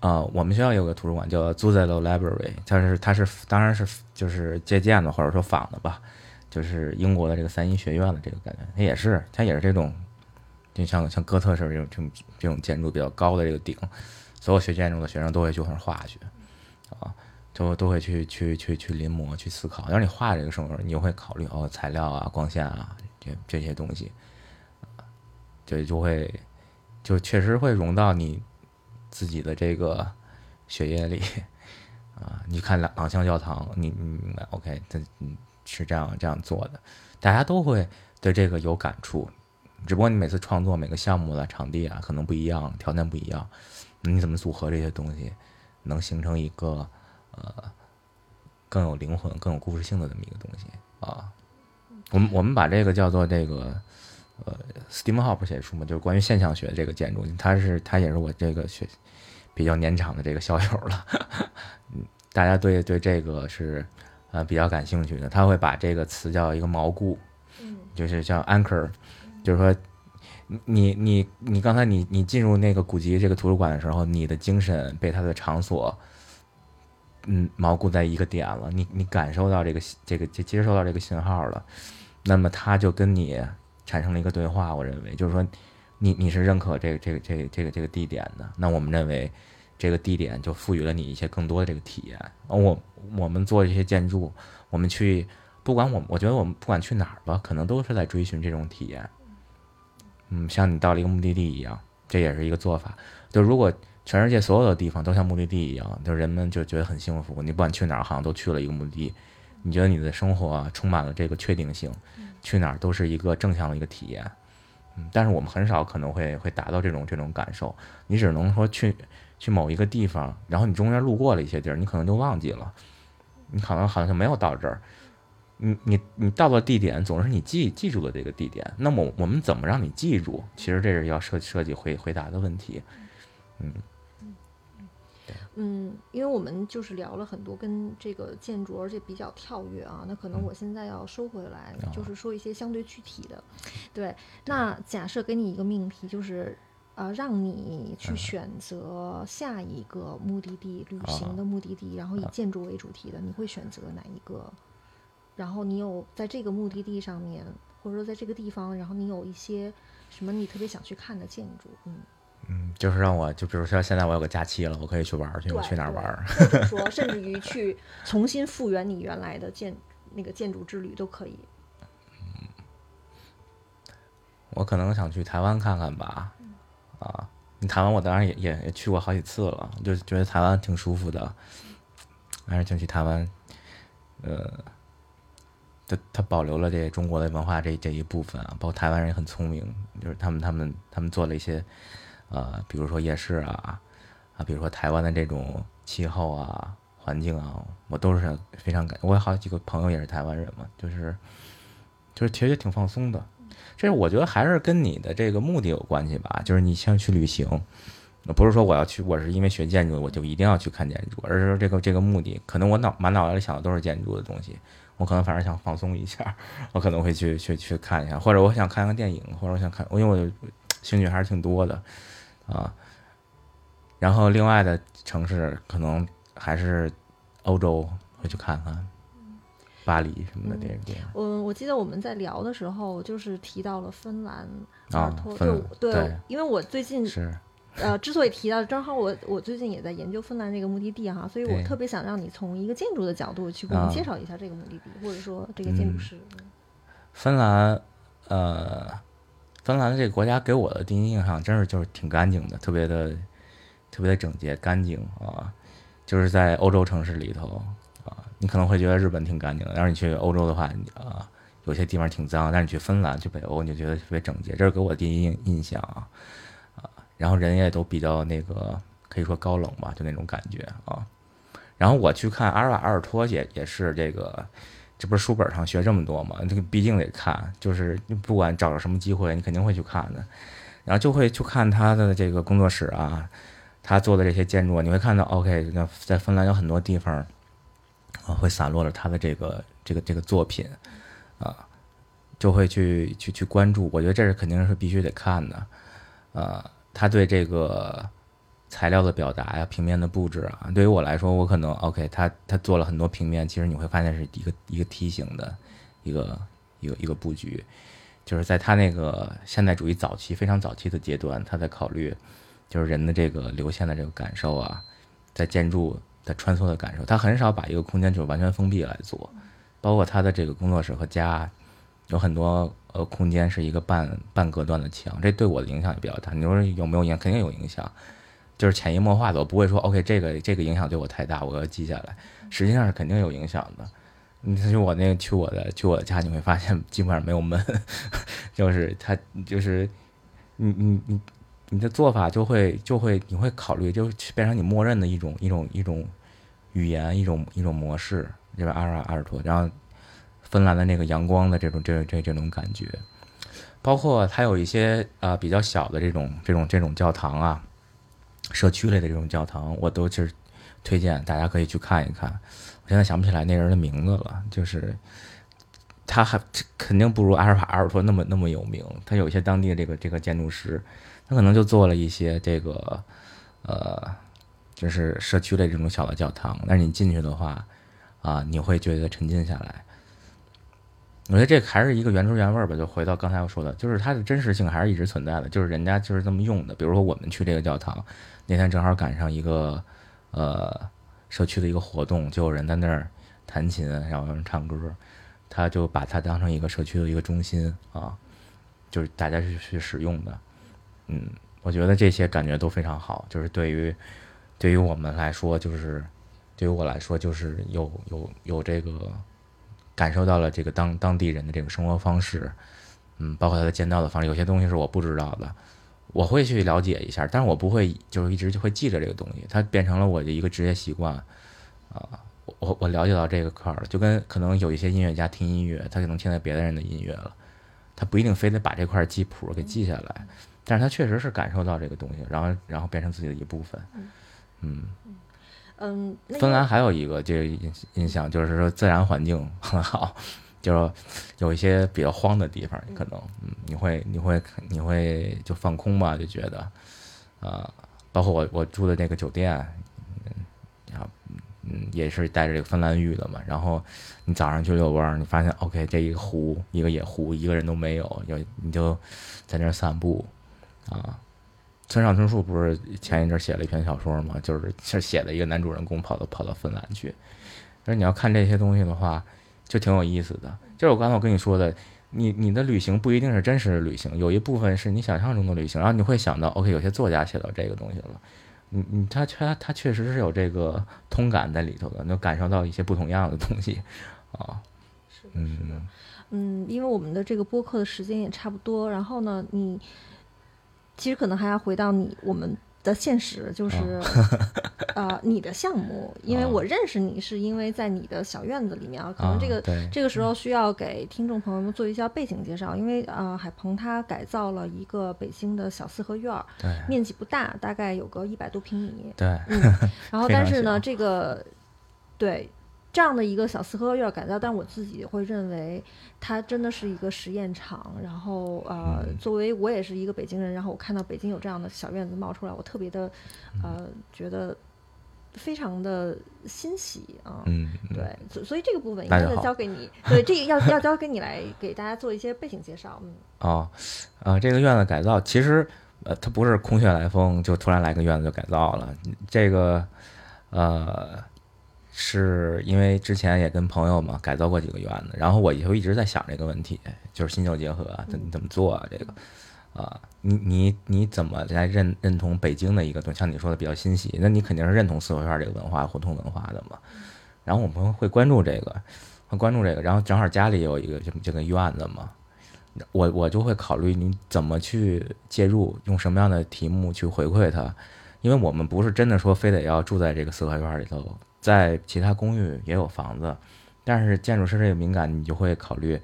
啊！我们学校有个图书馆叫 Zuzelo Library，它是它是当然是就是借鉴的或者说仿的吧，就是英国的这个三一学院的这个感觉，它也是它也是这种，就像像哥特式这种这种这种建筑比较高的这个顶，所有学建筑的学生都会去往上画去，啊。都都会去去去去临摹去思考，然后你画这个时候，你就会考虑哦材料啊光线啊这这些东西，就就会就确实会融到你自己的这个血液里啊。你看朗朗香教堂，你你？OK，它嗯是这样这样做的，大家都会对这个有感触。只不过你每次创作每个项目的场地啊可能不一样，条件不一样，你怎么组合这些东西，能形成一个？呃，更有灵魂、更有故事性的这么一个东西啊。我们我们把这个叫做这个呃，Steam Hop 写书嘛，就是关于现象学这个建筑，它是它也是我这个学比较年长的这个校友了。嗯，大家对对这个是呃比较感兴趣的，他会把这个词叫一个锚固，嗯就是叫 anchor，就是说。你你你刚才你你进入那个古籍这个图书馆的时候，你的精神被它的场所，嗯，锚固在一个点了。你你感受到这个这个接接收到这个信号了，那么它就跟你产生了一个对话。我认为就是说，你你是认可这个这个这个这个这个地点的。那我们认为这个地点就赋予了你一些更多的这个体验。我我们做这些建筑，我们去不管我我觉得我们不管去哪儿吧，可能都是在追寻这种体验。嗯，像你到了一个目的地一样，这也是一个做法。就如果全世界所有的地方都像目的地一样，就人们就觉得很幸福。你不管去哪儿，好像都去了一个目的地。你觉得你的生活充满了这个确定性，去哪儿都是一个正向的一个体验。嗯，但是我们很少可能会会达到这种这种感受。你只能说去去某一个地方，然后你中间路过了一些地儿，你可能就忘记了，你可能好像没有到这儿。你你你到了地点，总是你记记住的这个地点。那么我们怎么让你记住？其实这是要设设计回回答的问题。嗯嗯，因为我们就是聊了很多跟这个建筑，而且比较跳跃啊。那可能我现在要收回来，就是说一些相对具体的。对，那假设给你一个命题，就是呃，让你去选择下一个目的地旅行的目的地，然后以建筑为主题的，你会选择哪一个？然后你有在这个目的地上面，或者说在这个地方，然后你有一些什么你特别想去看的建筑，嗯嗯，就是让我就比如说现在我有个假期了，我可以去玩去，我去哪儿玩？或者 说甚至于去重新复原你原来的建那个建筑之旅都可以。嗯，我可能想去台湾看看吧。啊，你台湾我当然也也也去过好几次了，就觉得台湾挺舒服的，还是想去台湾，呃。它它保留了这中国的文化这这一部分啊，包括台湾人也很聪明，就是他们他们他们做了一些，呃，比如说夜市啊，啊，比如说台湾的这种气候啊、环境啊，我都是非常感。我有好几个朋友也是台湾人嘛，就是就是其实挺放松的。这我觉得还是跟你的这个目的有关系吧，就是你想去旅行，不是说我要去，我是因为学建筑我就一定要去看建筑，而是说这个这个目的，可能我脑满脑袋里想的都是建筑的东西。我可能反而想放松一下，我可能会去去去看一下，或者我想看个电影，或者我想看，因为我兴趣还是挺多的啊。然后另外的城市可能还是欧洲会去看看，巴黎什么的这些。我我记得我们在聊的时候，就是提到了芬兰啊，就对，因为我最近是。呃，之所以提到，正好我我最近也在研究芬兰这个目的地哈，所以我特别想让你从一个建筑的角度去给我们介绍一下这个目的地，或者说这个建筑师。芬兰，呃，芬兰这个国家给我的第一印象真是就是挺干净的，特别的特别的整洁干净啊，就是在欧洲城市里头啊，你可能会觉得日本挺干净的，但是你去欧洲的话啊，有些地方挺脏，但是你去芬兰去北欧你就觉得特别整洁，这是给我第一印印象啊。然后人也都比较那个，可以说高冷吧，就那种感觉啊。然后我去看阿尔瓦阿尔托也也是这个，这不是书本上学这么多嘛？这个毕竟得看，就是不管找着什么机会，你肯定会去看的。然后就会去看他的这个工作室啊，他做的这些建筑，你会看到，OK，那在芬兰有很多地方，会散落着他的这个这个这个作品啊，就会去去去关注。我觉得这是肯定是必须得看的，啊。他对这个材料的表达呀，平面的布置啊，对于我来说，我可能 OK。他他做了很多平面，其实你会发现是一个一个梯形的一个一个一个布局，就是在他那个现代主义早期非常早期的阶段，他在考虑就是人的这个流线的这个感受啊，在建筑的穿梭的感受，他很少把一个空间就是完全封闭来做，包括他的这个工作室和家。有很多呃空间是一个半半隔断的墙，这对我的影响也比较大。你说有没有影？肯定有影响，就是潜移默化的。我不会说 OK，这个这个影响对我太大，我要记下来。实际上是肯定有影响的。你去我那个去我的去我的家，你会发现基本上没有门，就是他就是你你你你的做法就会就会你会考虑，就变成你默认的一种一种一种语言一种一种模式。这边阿尔阿尔托，然后芬兰的那个阳光的这种这这这种感觉，包括它有一些啊、比较小的这种这种这种教堂啊，社区类的这种教堂，我都其实推荐大家可以去看一看。我现在想不起来那人的名字了，就是他还肯定不如阿尔法阿尔托那么那么有名。他有一些当地的这个这个建筑师，他可能就做了一些这个呃，就是社区类这种小的教堂。但是你进去的话啊，你会觉得沉浸下来。我觉得这还是一个原汁原味儿吧，就回到刚才我说的，就是它的真实性还是一直存在的，就是人家就是这么用的。比如说我们去这个教堂，那天正好赶上一个呃社区的一个活动，就有人在那儿弹琴，然后有人唱歌，他就把它当成一个社区的一个中心啊，就是大家去去使用的。嗯，我觉得这些感觉都非常好，就是对于对于我们来说，就是对于我来说，就是有有有这个感受到了这个当当地人的这个生活方式，嗯，包括他的建造的方式，有些东西是我不知道的，我会去了解一下，但是我不会就是一直就会记着这个东西，它变成了我的一个职业习惯啊。我我我了解到这个块儿了，就跟可能有一些音乐家听音乐，他可能听到别的人的音乐了，他不一定非得把这块记谱给记下来，但是他确实是感受到这个东西，然后然后变成自己的一部分。嗯，嗯，那个芬兰还有一个这个印印象就是说自然环境很好，就是有一些比较荒的地方，可能嗯你会你会你会就放空吧，就觉得啊、包括我我住的那个酒店，嗯，然后嗯也是带着这个芬兰浴的嘛，然后你早上去遛弯儿，你发现 OK 这一个湖一个野湖一个人都没有，有你就在那儿散步啊。村上春树不是前一阵写了一篇小说嘛，就是是写的一个男主人公跑到跑到芬兰去。但是你要看这些东西的话，就挺有意思的。就是我刚才我跟你说的，你你的旅行不一定是真实的旅行，有一部分是你想象中的旅行，然后你会想到，OK，有些作家写到这个东西了，你你他他他确实是有这个通感在里头的，能感受到一些不同样的东西啊，是的，是的。嗯嗯，因为我们的这个播客的时间也差不多，然后呢，你其实可能还要回到你我们的现实，就是啊、你的项目，因为哦。我认识你是因为在你的小院子里面啊，可能这个、这个时候需要给听众朋友们做一下背景介绍，因为啊、海鹏他改造了一个北京的小四合院儿，对。面积不大，大概有个一百多平米，对。嗯，然后 但是呢，这个对这样的一个小四合院改造，但我自己会认为它真的是一个实验场。然后呃，嗯作为我也是一个北京人，然后我看到北京有这样的小院子冒出来，我特别的嗯呃觉得非常的欣喜啊。嗯，嗯对，所所以这个部分应该交给你，对，这个要要交给你来给大家做一些背景介绍。嗯，哦，啊，这个院子改造其实呃，它不是空穴来风，就突然来个院子就改造了。这个呃，是因为之前也跟朋友嘛改造过几个院子，然后我就一直在想这个问题，就是新旧结合啊，怎么怎么做啊？这个啊，你你你怎么来认认同北京的一个东西？像你说的比较欣喜，那你肯定是认同四合院这个文化、胡同文化的嘛。然后我们会关注这个，会关注这个，然后正好家里有一个这这个院子嘛，我我就会考虑你怎么去介入，用什么样的题目去回馈它，因为我们不是真的说非得要住在这个四合院里头，在其他公寓也有房子，但是建筑师这个敏感，你就会考虑，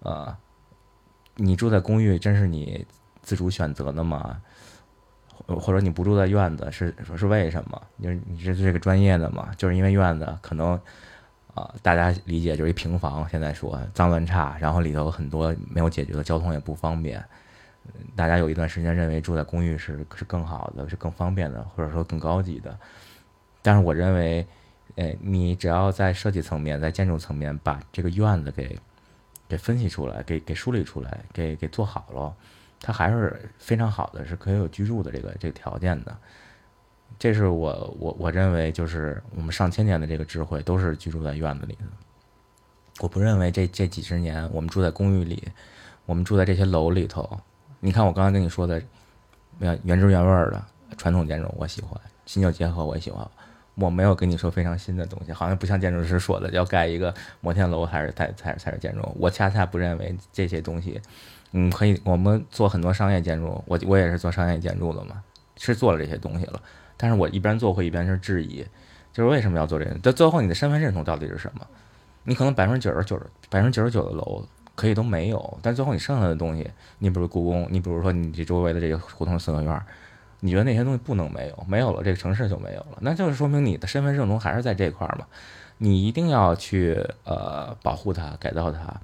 呃，你住在公寓真是你自主选择的吗？或者你不住在院子是说是为什么？就是你是这个专业的嘛？就是因为院子可能啊、大家理解就是一平房，现在说脏乱差，然后里头很多没有解决的交通也不方便。大家有一段时间认为住在公寓是是更好的，是更方便的，或者说更高级的。但是我认为，呃，你只要在设计层面，在建筑层面把这个院子给给分析出来，给给梳理出来，给给做好了，它还是非常好的，是可以有居住的这个这个条件的。这是我我我认为就是我们上千年的这个智慧都是居住在院子里的。我不认为这这几十年我们住在公寓里，我们住在这些楼里头。你看我刚才跟你说的，原原汁原味的传统建筑我喜欢，新旧结合我也喜欢。我没有跟你说非常新的东西，好像不像建筑师说的要盖一个摩天楼才是才才才是建筑。我恰恰不认为这些东西，嗯，可以。我们做很多商业建筑，我我也是做商业建筑的嘛，是做了这些东西了。但是我一边做会一边是质疑，就是为什么要做这个？到最后你的身份认同到底是什么？你可能百分之九十九、百分之九十九的楼可以都没有，但最后你剩下的东西，你比如故宫，你比如说你这周围的这个胡同四合院，你觉得那些东西不能没有？没有了，这个城市就没有了，那就是说明你的身份认同还是在这块儿嘛？你一定要去呃保护它、改造它。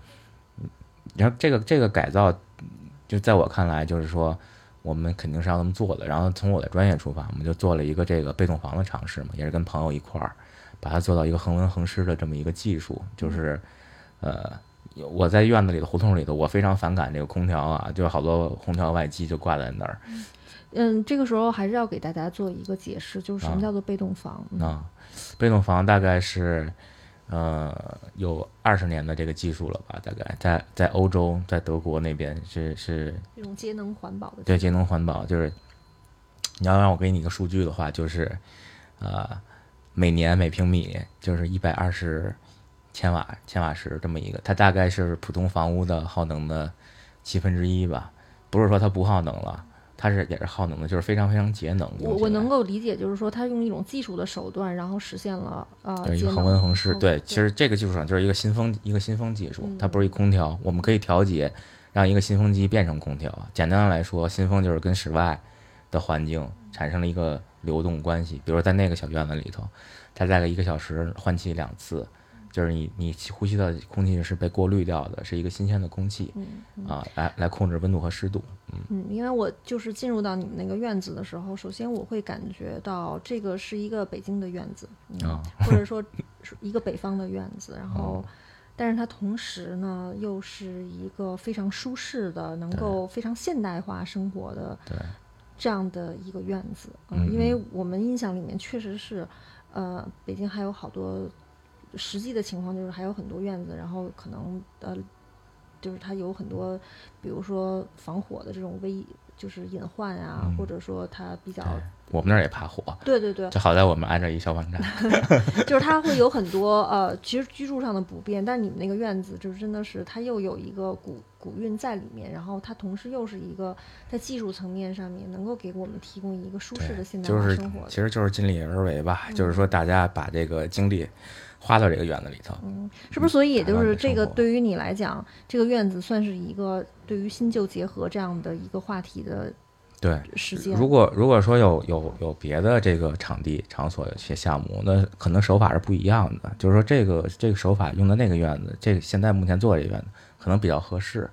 然后这个这个改造，就在我看来，就是说我们肯定是要这么做的。然后从我的专业出发，我们就做了一个这个被动房的尝试嘛，也是跟朋友一块儿把它做到一个恒温恒湿的这么一个技术。就是呃，我在院子里的胡同里头，我非常反感这个空调啊，就好多空调外机就挂在那儿。嗯，这个时候还是要给大家做一个解释，就是什么叫做被动房啊？被动房大概是。呃，有二十年的这个技术了吧？大概在在欧洲，在德国那边是是这种节能环保的。对，节能环保就是你要让我给你一个数据的话，就是呃，每年每平米就是一百二十千瓦千瓦时这么一个，它大概是普通房屋的耗能的七分之一吧。不是说它不耗能了。它是也是耗能的，就是非常非常节能。我我能够理解，就是说它用一种技术的手段，然后实现了呃一个恒温恒湿。对，其实这个技术上就是一个新风一个新风技术，它不是一空调，我们可以调节让一个新风机变成空调。简单的来说，新风就是跟室外的环境产生了一个流动关系。比如在那个小院子里头，它大概一个小时换气两次。就是你你呼吸的空气是被过滤掉的，是一个新鲜的空气，啊，来来控制温度和湿度，嗯嗯，因为我就是进入到你们那个院子的时候，首先我会感觉到这个是一个北京的院子，啊，或者说一个北方的院子，然后，但是它同时呢又是一个非常舒适的，能够非常现代化生活的这样的一个院子，嗯，因为我们印象里面确实是，呃，北京还有好多。实际的情况就是还有很多院子，然后可能呃，就是它有很多，比如说防火的这种危，就是隐患啊，或者说它比较。我们那儿也怕火。对对对。就好在我们挨着一消防站。就是它会有很多呃，其实居住上的不便，但你们那个院子就是真的是它又有一个古古韵在里面，然后它同时又是一个在技术层面上面能够给我们提供一个舒适的现代化生活。其实就是尽力而为吧，就是说大家把这个精力。花到这个院子里头，嗯，是不是？所以也就是这个，对于你来讲，这个院子算是一个对于新旧结合这样的一个话题的对时间。如果如果说有有有别的这个场地场所有些项目，那可能手法是不一样的。就是说这个这个手法用的那个院子，这个现在目前做这个院子可能比较合适。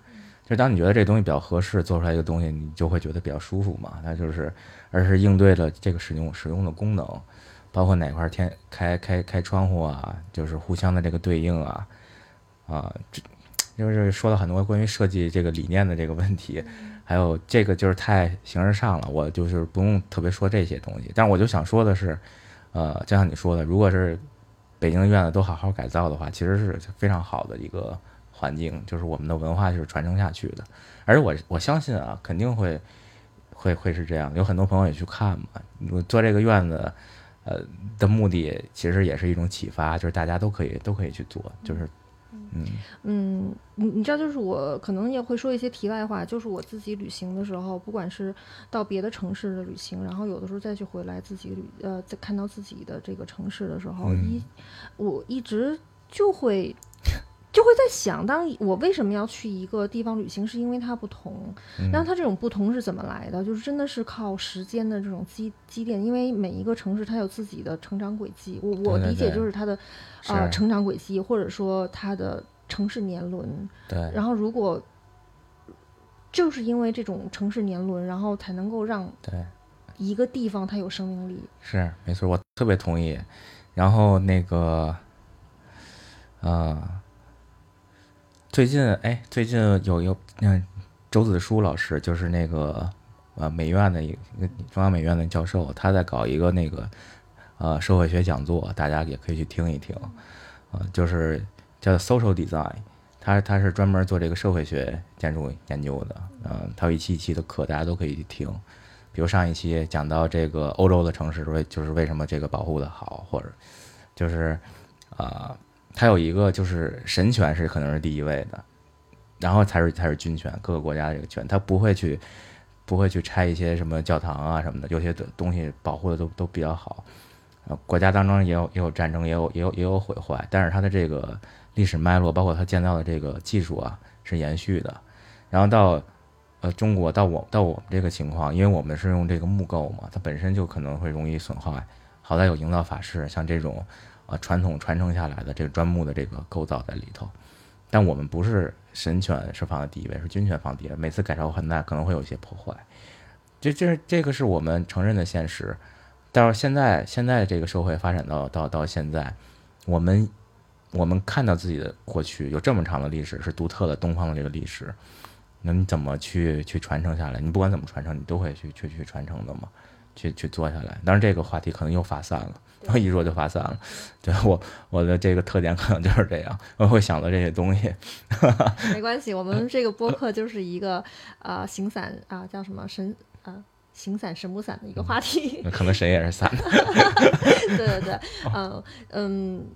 就当你觉得这东西比较合适，做出来一个东西，你就会觉得比较舒服嘛。那就是而是应对了这个使用使用的功能。包括哪块天开开开窗户啊，就是互相的这个对应啊，啊，这就是说了很多关于设计这个理念的这个问题，还有这个就是太形而上了，我就是不用特别说这些东西。但是我就想说的是，呃，就像你说的，如果是北京的院子都好好改造的话，其实是非常好的一个环境，就是我们的文化就是传承下去的。而我我相信啊，肯定会会会是这样，有很多朋友也去看嘛，我做这个院子。呃，的目的其实也是一种启发，就是大家都可以都可以去做，就是，嗯嗯，你你知道，就是我可能也会说一些题外话，就是我自己旅行的时候，不管是到别的城市的旅行，然后有的时候再去回来自己旅，呃，在看到自己的这个城市的时候，一我一直就会。就会在想，当我为什么要去一个地方旅行，是因为它不同。然后它这种不同是怎么来的？就是真的是靠时间的这种积积淀，因为每一个城市它有自己的成长轨迹。我我理解就是它的啊成长轨迹，或者说它的城市年轮。对。然后如果就是因为这种城市年轮，然后才能够让对一个地方它有生命力。是没错，我特别同意。然后那个啊。最近哎，最近有一个嗯，周子舒老师，就是那个呃美院的一个中央美院的教授，他在搞一个那个呃社会学讲座，大家也可以去听一听，呃，就是叫 social design，他他是专门做这个社会学建筑研究的，嗯，他有一期一期的课，大家都可以去听，比如上一期讲到这个欧洲的城市为就是为什么这个保护的好，或者就是啊。它有一个就是神权是可能是第一位的，然后才是才是军权，各个国家的这个权，它不会去不会去拆一些什么教堂啊什么的，有些东西保护的都都比较好，呃，国家当中也有也有战争，也有也有也有毁坏，但是它的这个历史脉络，包括它建造的这个技术啊，是延续的。然后到呃中国，到我到我们这个情况，因为我们是用这个木构嘛，它本身就可能会容易损坏。好在有营造法式，像这种啊传统传承下来的这个砖木的这个构造在里头。但我们不是神权是放在第一位，是军权放第一位。每次改朝换代可能会有一些破坏，这这这个是我们承认的现实。但是现在，现在这个社会发展到到到现在，我们我们看到自己的过去有这么长的历史，是独特的东方的这个历史，那你怎么去去传承下来？你不管怎么传承，你都会去去去传承的嘛，去去做下来。当然，这个话题可能又发散了，然后一说就发散了。对我我的这个特点可能就是这样，我会想到这些东西。没关系，我们这个播客就是一个呃形散啊，叫什么神啊？形散神不散的一个话题，可能神也是散的。对对对，嗯嗯，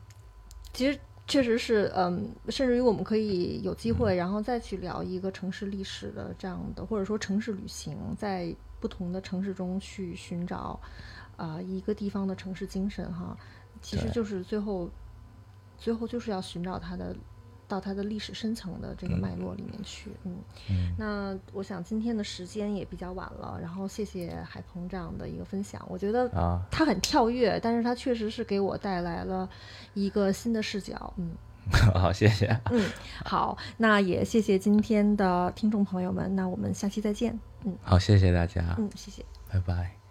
其实确实是，嗯，甚至于我们可以有机会，然后再去聊一个城市历史的这样的，或者说城市旅行，在不同的城市中去寻找啊一个地方的城市精神哈，其实就是最后最后就是要寻找它的。到它的历史深层的这个脉络里面去，嗯，那我想今天的时间也比较晚了，然后谢谢海鹏这样的一个分享，我觉得啊，他很跳跃，但是他确实是给我带来了一个新的视角，嗯，好，谢谢，嗯，好，那也谢谢今天的听众朋友们，那我们下期再见，嗯，好，谢谢大家，嗯，谢谢，拜拜。